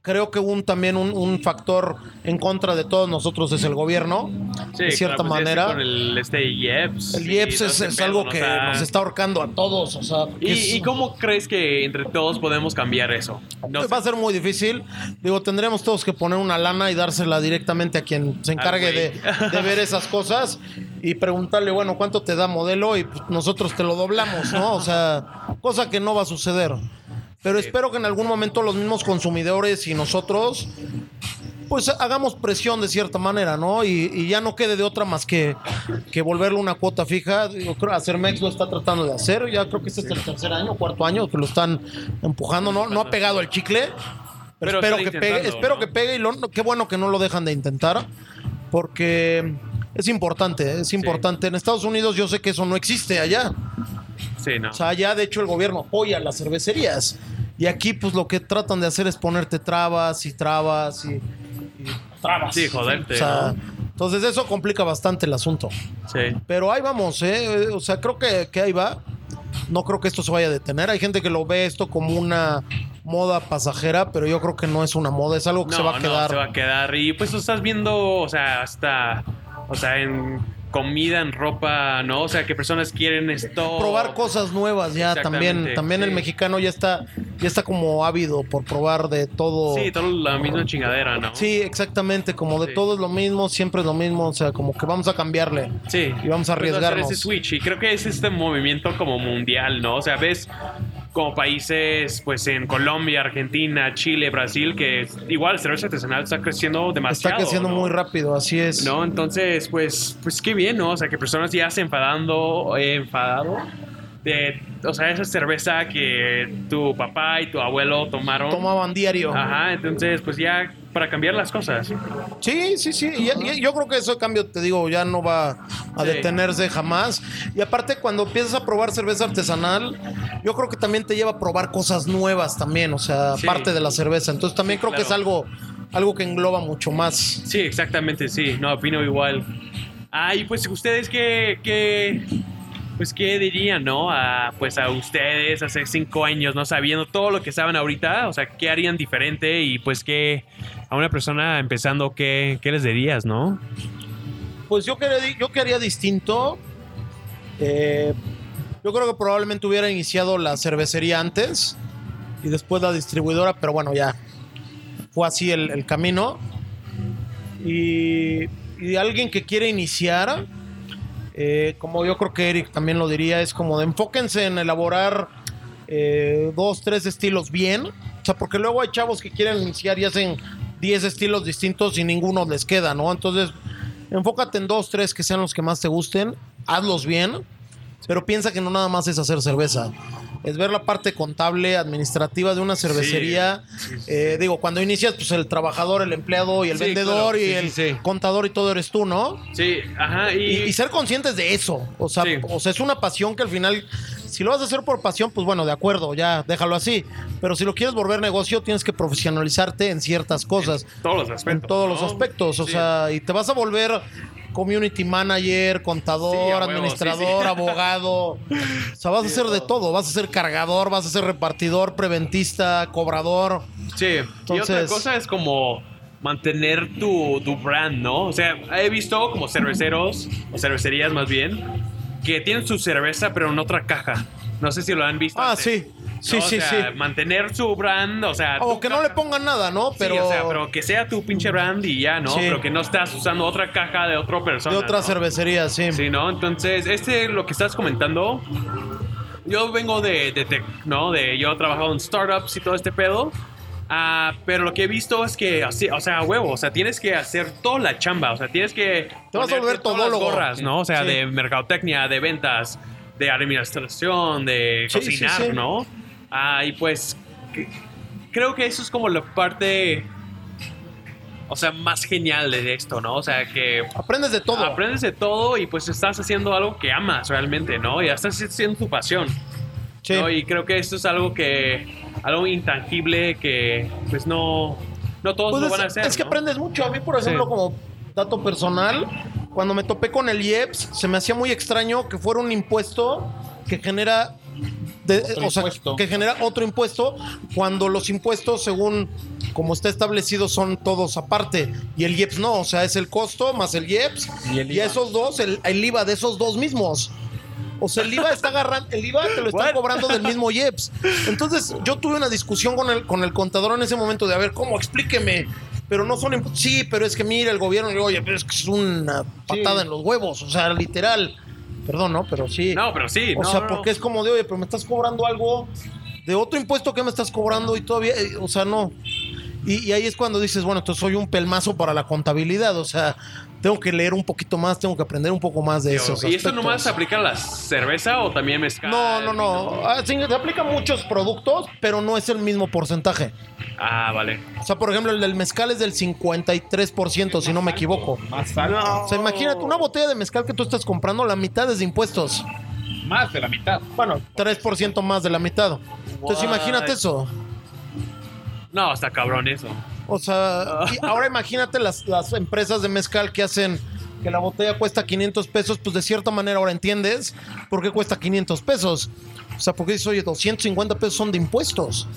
creo que un también un, un factor en contra de todos nosotros es el gobierno, Sí, de cierta claro, pues, manera. Con el este IEPS. El IEPS es, ese es pedo, algo que O sea, nos está ahorcando a todos, o sea, ¿Y, es- y cómo crees que entre todos podemos cambiar eso? No sé. va a ser muy difícil. Digo, tendremos todos que poner una lana y dársela directamente a quien se encargue de, de ver esas cosas y preguntarle, bueno, ¿cuánto te da modelo? Y pues, nosotros te lo doblamos, ¿no? O sea, cosa que no va a suceder. Pero espero que en algún momento los mismos consumidores y nosotros, pues hagamos presión de cierta manera, ¿no? Y, y ya no quede de otra más que, que volverle una cuota fija. Yo creo que Hacermex lo está tratando de hacer. Ya creo que este es el tercer año, cuarto año que lo están empujando. No, no ha pegado el chicle. Pero Pero, espero que pegue, espero ¿no? que pegue y lo- qué bueno que no lo dejan de intentar, porque es importante, es importante. En Estados Unidos yo sé que eso no existe allá. Sí, no. O sea, allá de hecho el gobierno apoya las cervecerías. Y aquí pues lo que tratan de hacer es ponerte trabas y trabas y, y trabas. Sí, joderte, O sea, entonces eso complica bastante el asunto. sí. Pero ahí vamos, ¿eh? O sea, creo que, que ahí va. No creo que esto se vaya a detener. Hay gente que lo ve esto como una moda pasajera, pero yo creo que no es una moda, es algo que No, se va a no, quedar. se va a quedar. Y pues lo estás viendo, o sea, hasta, o sea, en comida, en ropa, ¿no? O sea, que personas quieren esto. probar cosas nuevas ya también también el mexicano ya está ya está como ávido por probar de todo Sí, todo la misma chingadera, ¿no? Sí, exactamente como de Sí. todo es lo mismo siempre es lo mismo o sea como que vamos a cambiarle Sí. Y vamos a Pues hacer arriesgarnos. ese switch. Y creo que es este movimiento como mundial, ¿no? O sea, ves como países, pues en Colombia, Argentina, Chile, Brasil, que igual cerveza artesanal está creciendo demasiado. está creciendo ¿no? muy rápido así es No, entonces, pues, pues qué bien, ¿no? O sea, que personas ya se enfadando, eh, enfadado de, o sea, esa cerveza que tu papá y tu abuelo tomaron. tomaban diario Ajá, entonces, pues ya para cambiar las cosas. Sí, sí, sí. Y, y yo creo que ese cambio, te digo, ya no va a Sí. detenerse jamás. Y aparte, cuando empiezas a probar cerveza artesanal, yo creo que también te lleva a probar cosas nuevas también, o sea, Sí. aparte de la cerveza. Entonces también creo que es algo, algo que engloba mucho más. Sí, exactamente, sí. No, opino igual. Ay, pues ustedes qué, pues, ¿qué dirían, no? A, pues a ustedes hace cinco años, ¿no? Sabiendo todo lo que saben ahorita, o sea, ¿qué harían diferente? Y pues, ¿qué a una persona empezando, qué, qué les dirías, no? Pues yo quería, yo quería distinto. Eh, yo creo que probablemente hubiera iniciado la cervecería antes y después la distribuidora, pero bueno, ya fue así el, camino. Y, y alguien que quiere iniciar, eh, como yo creo que Eric también lo diría, es como de enfóquense en elaborar eh, dos, tres estilos bien. O sea, porque luego hay chavos que quieren iniciar y hacen 10 estilos distintos y ninguno les queda, ¿no? Entonces, enfócate en dos, tres que sean los que más te gusten, hazlos bien, pero piensa que no nada más es hacer cerveza. Es ver la parte contable, administrativa de una cervecería. Sí, sí, sí. Eh, digo, cuando inicias, pues el trabajador, el empleado y el vendedor claro. y el contador y todo eres tú, ¿no? Sí, ajá, Y, y... y ser conscientes de eso. O sea, o sea, es una pasión que al final, si lo vas a hacer por pasión, pues bueno, de acuerdo, ya déjalo así. Pero si lo quieres volver negocio, tienes que profesionalizarte en ciertas cosas, todos los aspectos. en todos los aspectos. O Sí. sea, y te vas a volver community manager, contador, Sí, a huevo, administrador, sí, abogado. O sea, vas a hacer de todo. Vas a ser cargador, vas a ser repartidor, preventista, cobrador. Sí, y otra cosa es como mantener tu, tu brand, ¿no? O sea, he visto como cerveceros, o cervecerías más bien, que tienen su cerveza pero en otra caja. No sé si lo han visto. Ah, antes. sí. Sí, ¿No? sí, o sea, sí. Mantener su brand, o sea... O que no caja. le pongan nada, ¿no? Pero, Sí, o sea, pero que sea tu pinche brand y ya, ¿no? Sí. Pero que no estás usando otra caja de otra persona. de otra ¿no? cervecería, sí. Sí, ¿no? Entonces, este, lo que estás comentando, yo vengo de, de tech, ¿no? De, yo he trabajado en startups y todo este pedo. Ah, pero lo que he visto es que, así, o sea, huevo, o sea, tienes que hacer toda la chamba, o sea, tienes que... Te vas a volver todas las todólogo. gorras, ¿no? O sea, Sí. de mercadotecnia, de ventas, de administración, de Sí, cocinar, sí. ¿no? Ah, y pues, que- creo que eso es como la parte, o sea, más genial de esto, ¿no? O sea, que Aprendes de todo. Aprendes de todo y pues estás haciendo algo que amas realmente, ¿no? Y estás haciendo tu pasión. Sí. ¿no? Y creo que esto es algo que, algo intangible que pues no, no todos Pues lo van a hacer. es que ¿no? aprendes mucho. A mí, por ejemplo, Sí. como dato personal, cuando me topé con el IEPS, se me hacía muy extraño que fuera un impuesto que genera. de- Otro o sea, impuesto. que genera otro impuesto cuando los impuestos, según como está establecido, son todos aparte. Y el IEPS no, o sea, es el costo más el IEPS. Y el Y esos dos, el, el IVA de esos dos mismos. O sea, el IVA está agarrando, el IVA te lo están What? cobrando del mismo IEPS. Entonces, yo tuve una discusión con el, con el contador en ese momento de, a ver, ¿cómo? Explíqueme. Pero no son impu- Sí, pero es que mira, el gobierno, le digo, oye, pero es que es una patada en los huevos. O sea, literal. Perdón, ¿no? Pero sí. No, pero sí. o no, sea, no, porque es como de, oye, pero me estás cobrando algo de otro impuesto que me estás cobrando y todavía, eh, o sea, no. Y, y ahí es cuando dices, bueno, entonces soy un pelmazo para la contabilidad. O sea, tengo que leer un poquito más, tengo que aprender un poco más de esos ¿Y esto nomás aplica a la cerveza o también mezcal? No, no, no. Ah, sí, se aplica a muchos productos, pero no es el mismo porcentaje. Ah, vale. O sea, por ejemplo, el del mezcal es del 53%, si no me equivoco. Más alto. O sea, imagínate una botella de mezcal que tú estás comprando, la mitad es de impuestos. Más de la mitad. Bueno, 3% más de la mitad. Entonces, What? imagínate eso. No, está cabrón eso. O sea, y ahora imagínate las, las empresas de mezcal que hacen que la botella cuesta 500 pesos, pues de cierta manera ahora entiendes por qué cuesta 500 pesos. O sea, porque dices, oye, 250 pesos son de impuestos.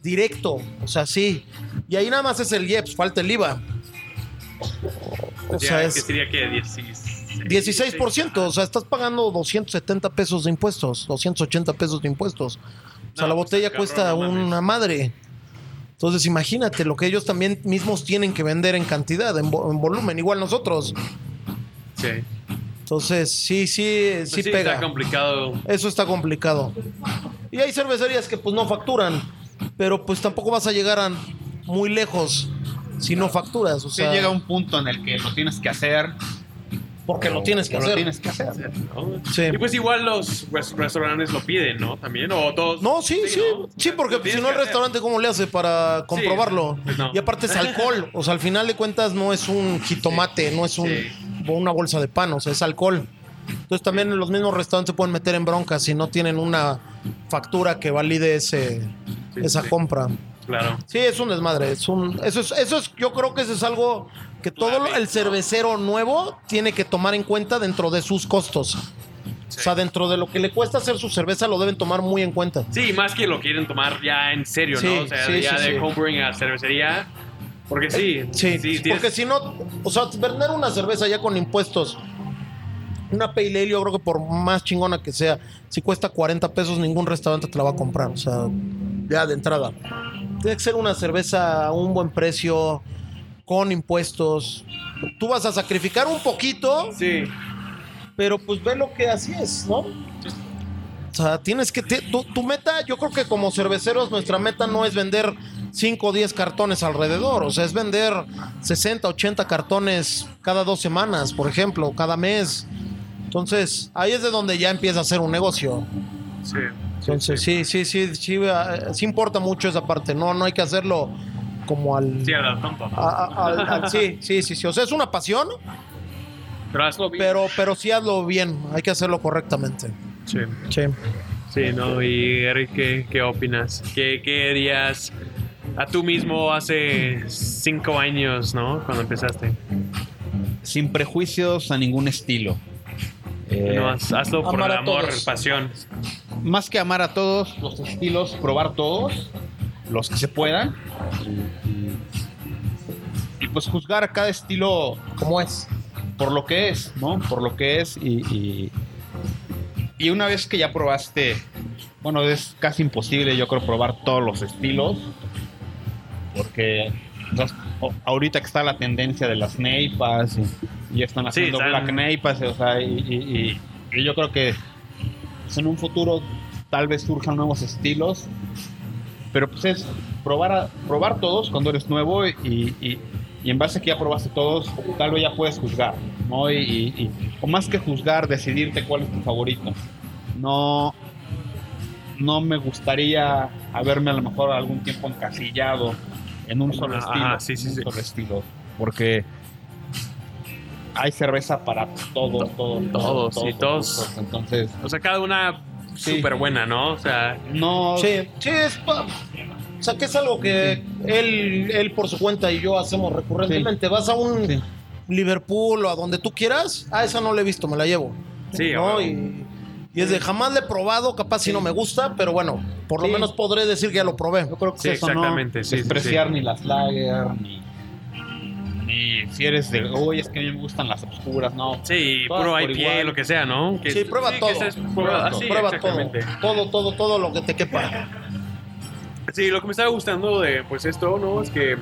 Directo, o sea, sí. Y ahí nada más es el IEPS, falta el IVA. O sea, que es sería que 16. 16%, o sea, estás pagando 270 pesos de impuestos, 280 pesos de impuestos. O sea, No, la pues, botella cabrón, cuesta no una madre. Entonces, imagínate lo que ellos también mismos tienen que vender en cantidad, en, vo- en volumen, igual nosotros. Sí. Entonces, sí, sí, Pues sí, sí, pega. está complicado. Eso está complicado. Y hay cervecerías que pues no facturan, pero pues tampoco vas a llegar a muy lejos si no facturas. O Sí, llega un punto en el que lo tienes que hacer. Porque lo tienes que Lo hacer. tienes que hacer. ¿no? Sí. Y pues igual los res- restaurantes lo piden, ¿no? También, o todos. No, sí, sí, ¿no? sí, porque Lo si no el restaurante, ¿cómo le hace para comprobarlo? pues no. Y aparte es alcohol, o sea, al final de cuentas no es un jitomate, no es un, una bolsa de pan, o sea, es alcohol. Entonces también los mismos restaurantes se pueden meter en broncas si no tienen una factura que valide ese, esa compra. Claro. Sí, es un desmadre, es un, eso es, eso es, yo creo que eso es algo que todo el cervecero nuevo tiene que tomar en cuenta dentro de sus costos. O sea, dentro de lo que le cuesta hacer su cerveza, lo deben tomar muy en cuenta. Sí, más que lo quieren tomar ya en serio, Sí, ¿no? O sea, sí, ya de homebrewing a cervecería. Porque sí, Sí, tienes- porque si no, o sea, vender una cerveza ya con impuestos, una pale ale, yo creo que por más chingona que sea, si cuesta 40 pesos, ningún restaurante te la va a comprar. O sea, ya de entrada. Tiene que ser una cerveza a un buen precio, con impuestos. Tú vas a sacrificar un poquito, Sí. pero pues ve lo que así es, ¿no? O sea, tienes que... tu, tu meta, yo creo que como cerveceros, nuestra meta no es vender 5 o 10 cartones alrededor. O sea, es vender 60, 80 cartones cada dos semanas, por ejemplo, cada mes. Entonces, ahí es de donde ya empieza a ser un negocio. Sí. Entonces, sí, sí, sí, sí, sí importa mucho esa parte. No, no hay que hacerlo como al... Sí, a la tonta. a- a- al- al- sí, sí, sí, sí. O sea, es una pasión, Pero hazlo bien. pero, pero sí hazlo bien. Hay que hacerlo correctamente. Sí. Sí. Sí, ¿no? Y Eric, ¿qué, qué opinas? ¿Qué, ¿Qué harías a tú mismo hace cinco años, ¿no? Cuando empezaste. Sin prejuicios a ningún estilo. Eh, No, haz- hazlo por el amor, pasión. más que amar a todos los estilos, probar todos, los que se puedan. Y, pues juzgar a cada estilo ¿Cómo es? por lo que es, ¿no? Por lo que es y, y, y una vez que ya probaste, bueno, es casi imposible yo creo probar todos los estilos, porque ahorita que está la tendencia de las neipas y, y están Sí, haciendo están- black neipas, o sea, y, y- y- y yo creo que pues, en un futuro tal vez surjan nuevos estilos, pero pues es probar, a- probar todos cuando eres nuevo y, en base a que ya probaste todos, tal vez ya puedes juzgar, ¿no? Y, o más que juzgar, decidirte cuál es tu favorito. No, no me gustaría haberme a lo mejor algún tiempo encasillado en un solo Ajá, estilo. sí, sí, en un sí. solo estilo, porque hay cerveza para todos, todos, Todos, sí, todos. Entonces, O sea, cada una Sí. súper buena, ¿no? O sea, no. Sí, sí, es O sea, que es algo que él, él por su cuenta y yo hacemos recurrentemente. Vas a un Sí. Liverpool o a donde tú quieras, ah, esa no la he visto, me la llevo. Sí, a ¿no? Y, y es de jamás le he probado, capaz si no me gusta, pero bueno, por lo menos podré decir que ya lo probé. Yo creo que Sí, es eso, exactamente, ¿no? sí, sí, Despreciar sí. ni las lager, ni, ni si eres de, uy, es que a mí me gustan las obscuras, no. sí, Todas puro IPA, igual. lo que sea, ¿no? Que- Sí, prueba que todo. es- prueba, Prueba ah, todo. sí, Prueba todo, todo, todo, todo lo que te quepa. Sí, lo que me estaba gustando de pues esto, ¿no? Es que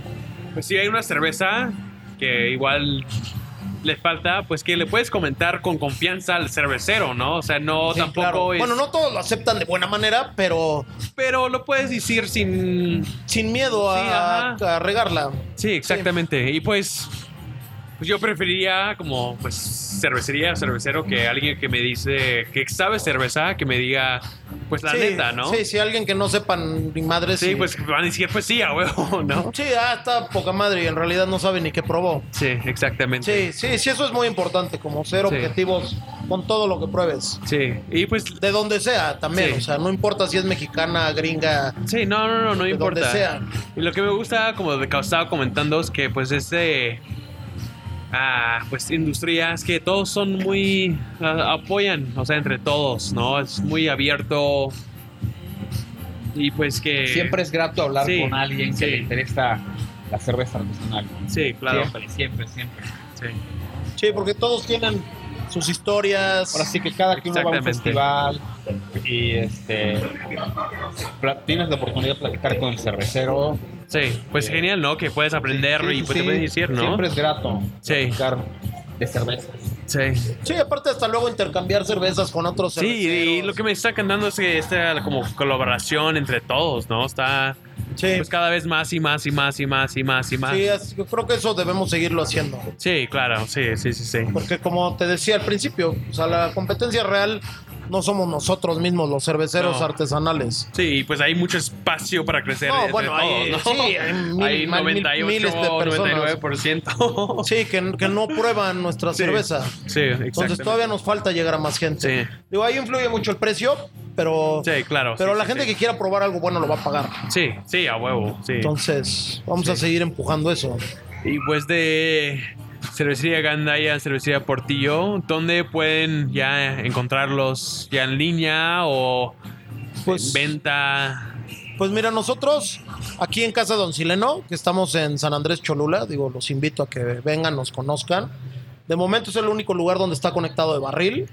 pues si hay una cerveza que igual le falta, pues que le puedes comentar con confianza al cervecero, ¿no? O sea, no Sí, tampoco claro. es... Bueno, no todos lo aceptan de buena manera, pero Pero lo puedes decir sin... sin miedo a regarla. Sí, exactamente. Y pues... Pues yo preferiría como pues cervecería o cervecero que alguien que me dice que sabe cerveza, que me diga pues la sí, neta, ¿no? Sí, sí, alguien que no sepan ni madre. Sí, pues van a decir pues sí, a huevo, ¿no? Sí, ah, está poca madre y en realidad no sabe ni qué probó. Sí, exactamente. Sí, sí, sí, eso es muy importante, como ser Sí. objetivos con todo lo que pruebes. Sí. Y pues De donde sea también, o sea, no importa si es mexicana, gringa, Sí, no, no, no, no de importa. donde sea. Y lo que me gusta, como de que estaba comentando, es que pues este... Ah, pues industrias que todos son muy... apoyan, o sea, entre todos, ¿no? Es muy abierto. Y pues que... Siempre es grato hablar Sí, con alguien sí. que le interesa la cerveza artesanal. Sí, claro. Siempre, siempre, siempre. Sí. Sí, porque todos tienen sus historias. Ahora sí que cada que uno va a un festival y este tienes la oportunidad de platicar con el cervecero. Sí, pues Sí. genial, ¿no? Que puedes aprender Sí, sí, y pues sí. te puedes decir, ¿no? Siempre es grato Sí. platicar de cervezas. Sí. Sí, aparte hasta luego intercambiar cervezas con otros Sí, y lo que me está encantando es que esta como colaboración entre todos, ¿no? Está Sí, pues cada vez más y más y más y más y más y más. sí, es- yo creo que eso debemos seguirlo haciendo. Sí, claro, sí, sí, sí, sí. Porque como te decía al principio, o sea, la competencia real no somos nosotros mismos los cerveceros No. artesanales. Sí, pues hay mucho espacio para crecer. No, entre bueno, hay- todos, ¿no? sí, hay mil- hay mil- 98, miles de personas. 99%. Sí, que, que no prueban nuestra Sí. cerveza. Sí, Entonces todavía nos falta llegar a más gente. Sí. Digo, ahí influye mucho el precio, pero, Sí, claro. pero sí, la sí, gente sí. que quiera probar algo bueno lo va a pagar. Sí, sí, a huevo, sí. Entonces, vamos a seguir empujando eso. Y pues de Cervecería Gandaya, Cervecería Portillo. ¿Dónde pueden ya encontrarlos? ¿Ya en línea o Pues- en venta? Pues mira, nosotros aquí en Casa Don Sileno, que estamos en San Andrés Cholula, digo, los invito a que vengan, nos conozcan. De momento es el único lugar donde está conectado de barril.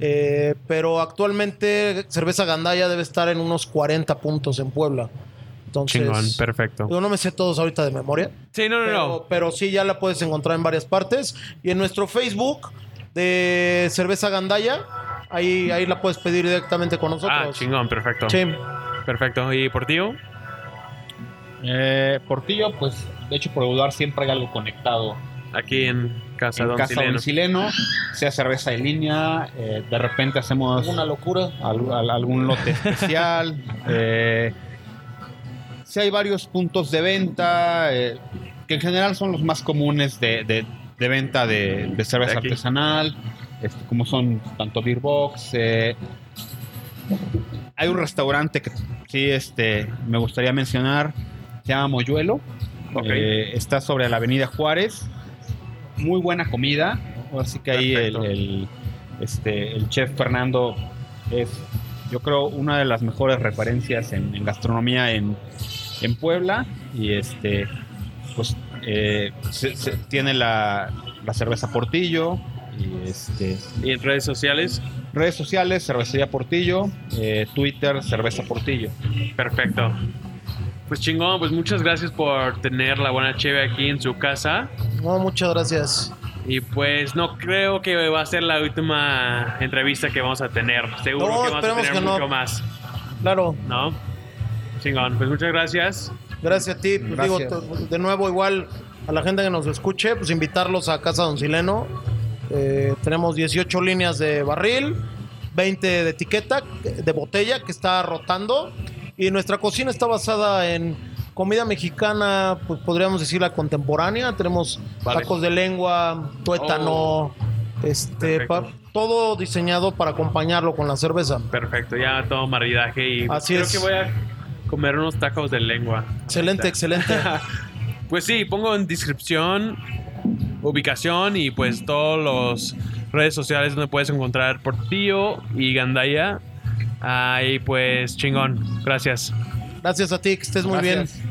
Eh, pero actualmente cerveza Gandaya debe estar en unos 40 puntos en Puebla. Entonces, Chingón, perfecto. yo no me sé todos ahorita de memoria. Sí, no, no, pero, no. pero sí, ya la puedes encontrar en varias partes. Y en nuestro Facebook de Cerveza Gandaya, ahí, ahí la puedes pedir directamente con nosotros. Ah, chingón, perfecto. Sí. Perfecto. ¿Y Portillo? Eh, Portillo, pues, de hecho, por dudar siempre hay algo conectado. Aquí en Casa en Don casa Sileno. Don Sileno, sea cerveza en línea, eh, de repente hacemos Una locura. al- al- algún lote especial. eh, sí hay varios puntos de venta, eh, que en general son los más comunes de, de- de venta de, de cerveza aquí. artesanal, este, como son tanto Beer Box. eh, hay un restaurante que sí este, me gustaría mencionar, se llama Moyuelo. Eh, está sobre la avenida Juárez. Muy buena comida. Así que ahí el, este, el chef Fernando es, yo creo, una de las mejores referencias en, en gastronomía en, en Puebla. Y este, pues eh, se- se- tiene la, la cerveza Portillo. Y este, ¿Y en redes sociales? redes sociales, cervecería Portillo. eh, Twitter, cerveza Portillo. Perfecto. Pues chingón, pues muchas gracias por tener la buena cheve aquí en su casa. No, muchas gracias. Y pues no creo que va a ser la última entrevista que vamos a tener. Seguro No, que vamos a tener que no. mucho más. Claro, ¿No? Chingón. Pues muchas gracias. gracias a ti. Pues Gracias. digo, de nuevo, igual a la gente que nos escuche, pues invitarlos a Casa Don Sileno. Eh, tenemos 18 líneas de barril, 20 de etiqueta, de botella que está rotando. Y nuestra cocina está basada en comida mexicana, pues podríamos decir la contemporánea. Tenemos Vale. tacos de lengua, tuétano, este, Perfecto. pa- todo diseñado para acompañarlo con la cerveza. Perfecto. Ya todo maridaje y Así creo es. que voy a comer unos tacos de lengua. Excelente, ahorita. excelente. Pues sí, pongo en descripción ubicación y pues todos los redes sociales donde puedes encontrar Portillo y Gandaya. Ahí pues chingón. Gracias. Gracias a ti, que estés muy bien. Gracias.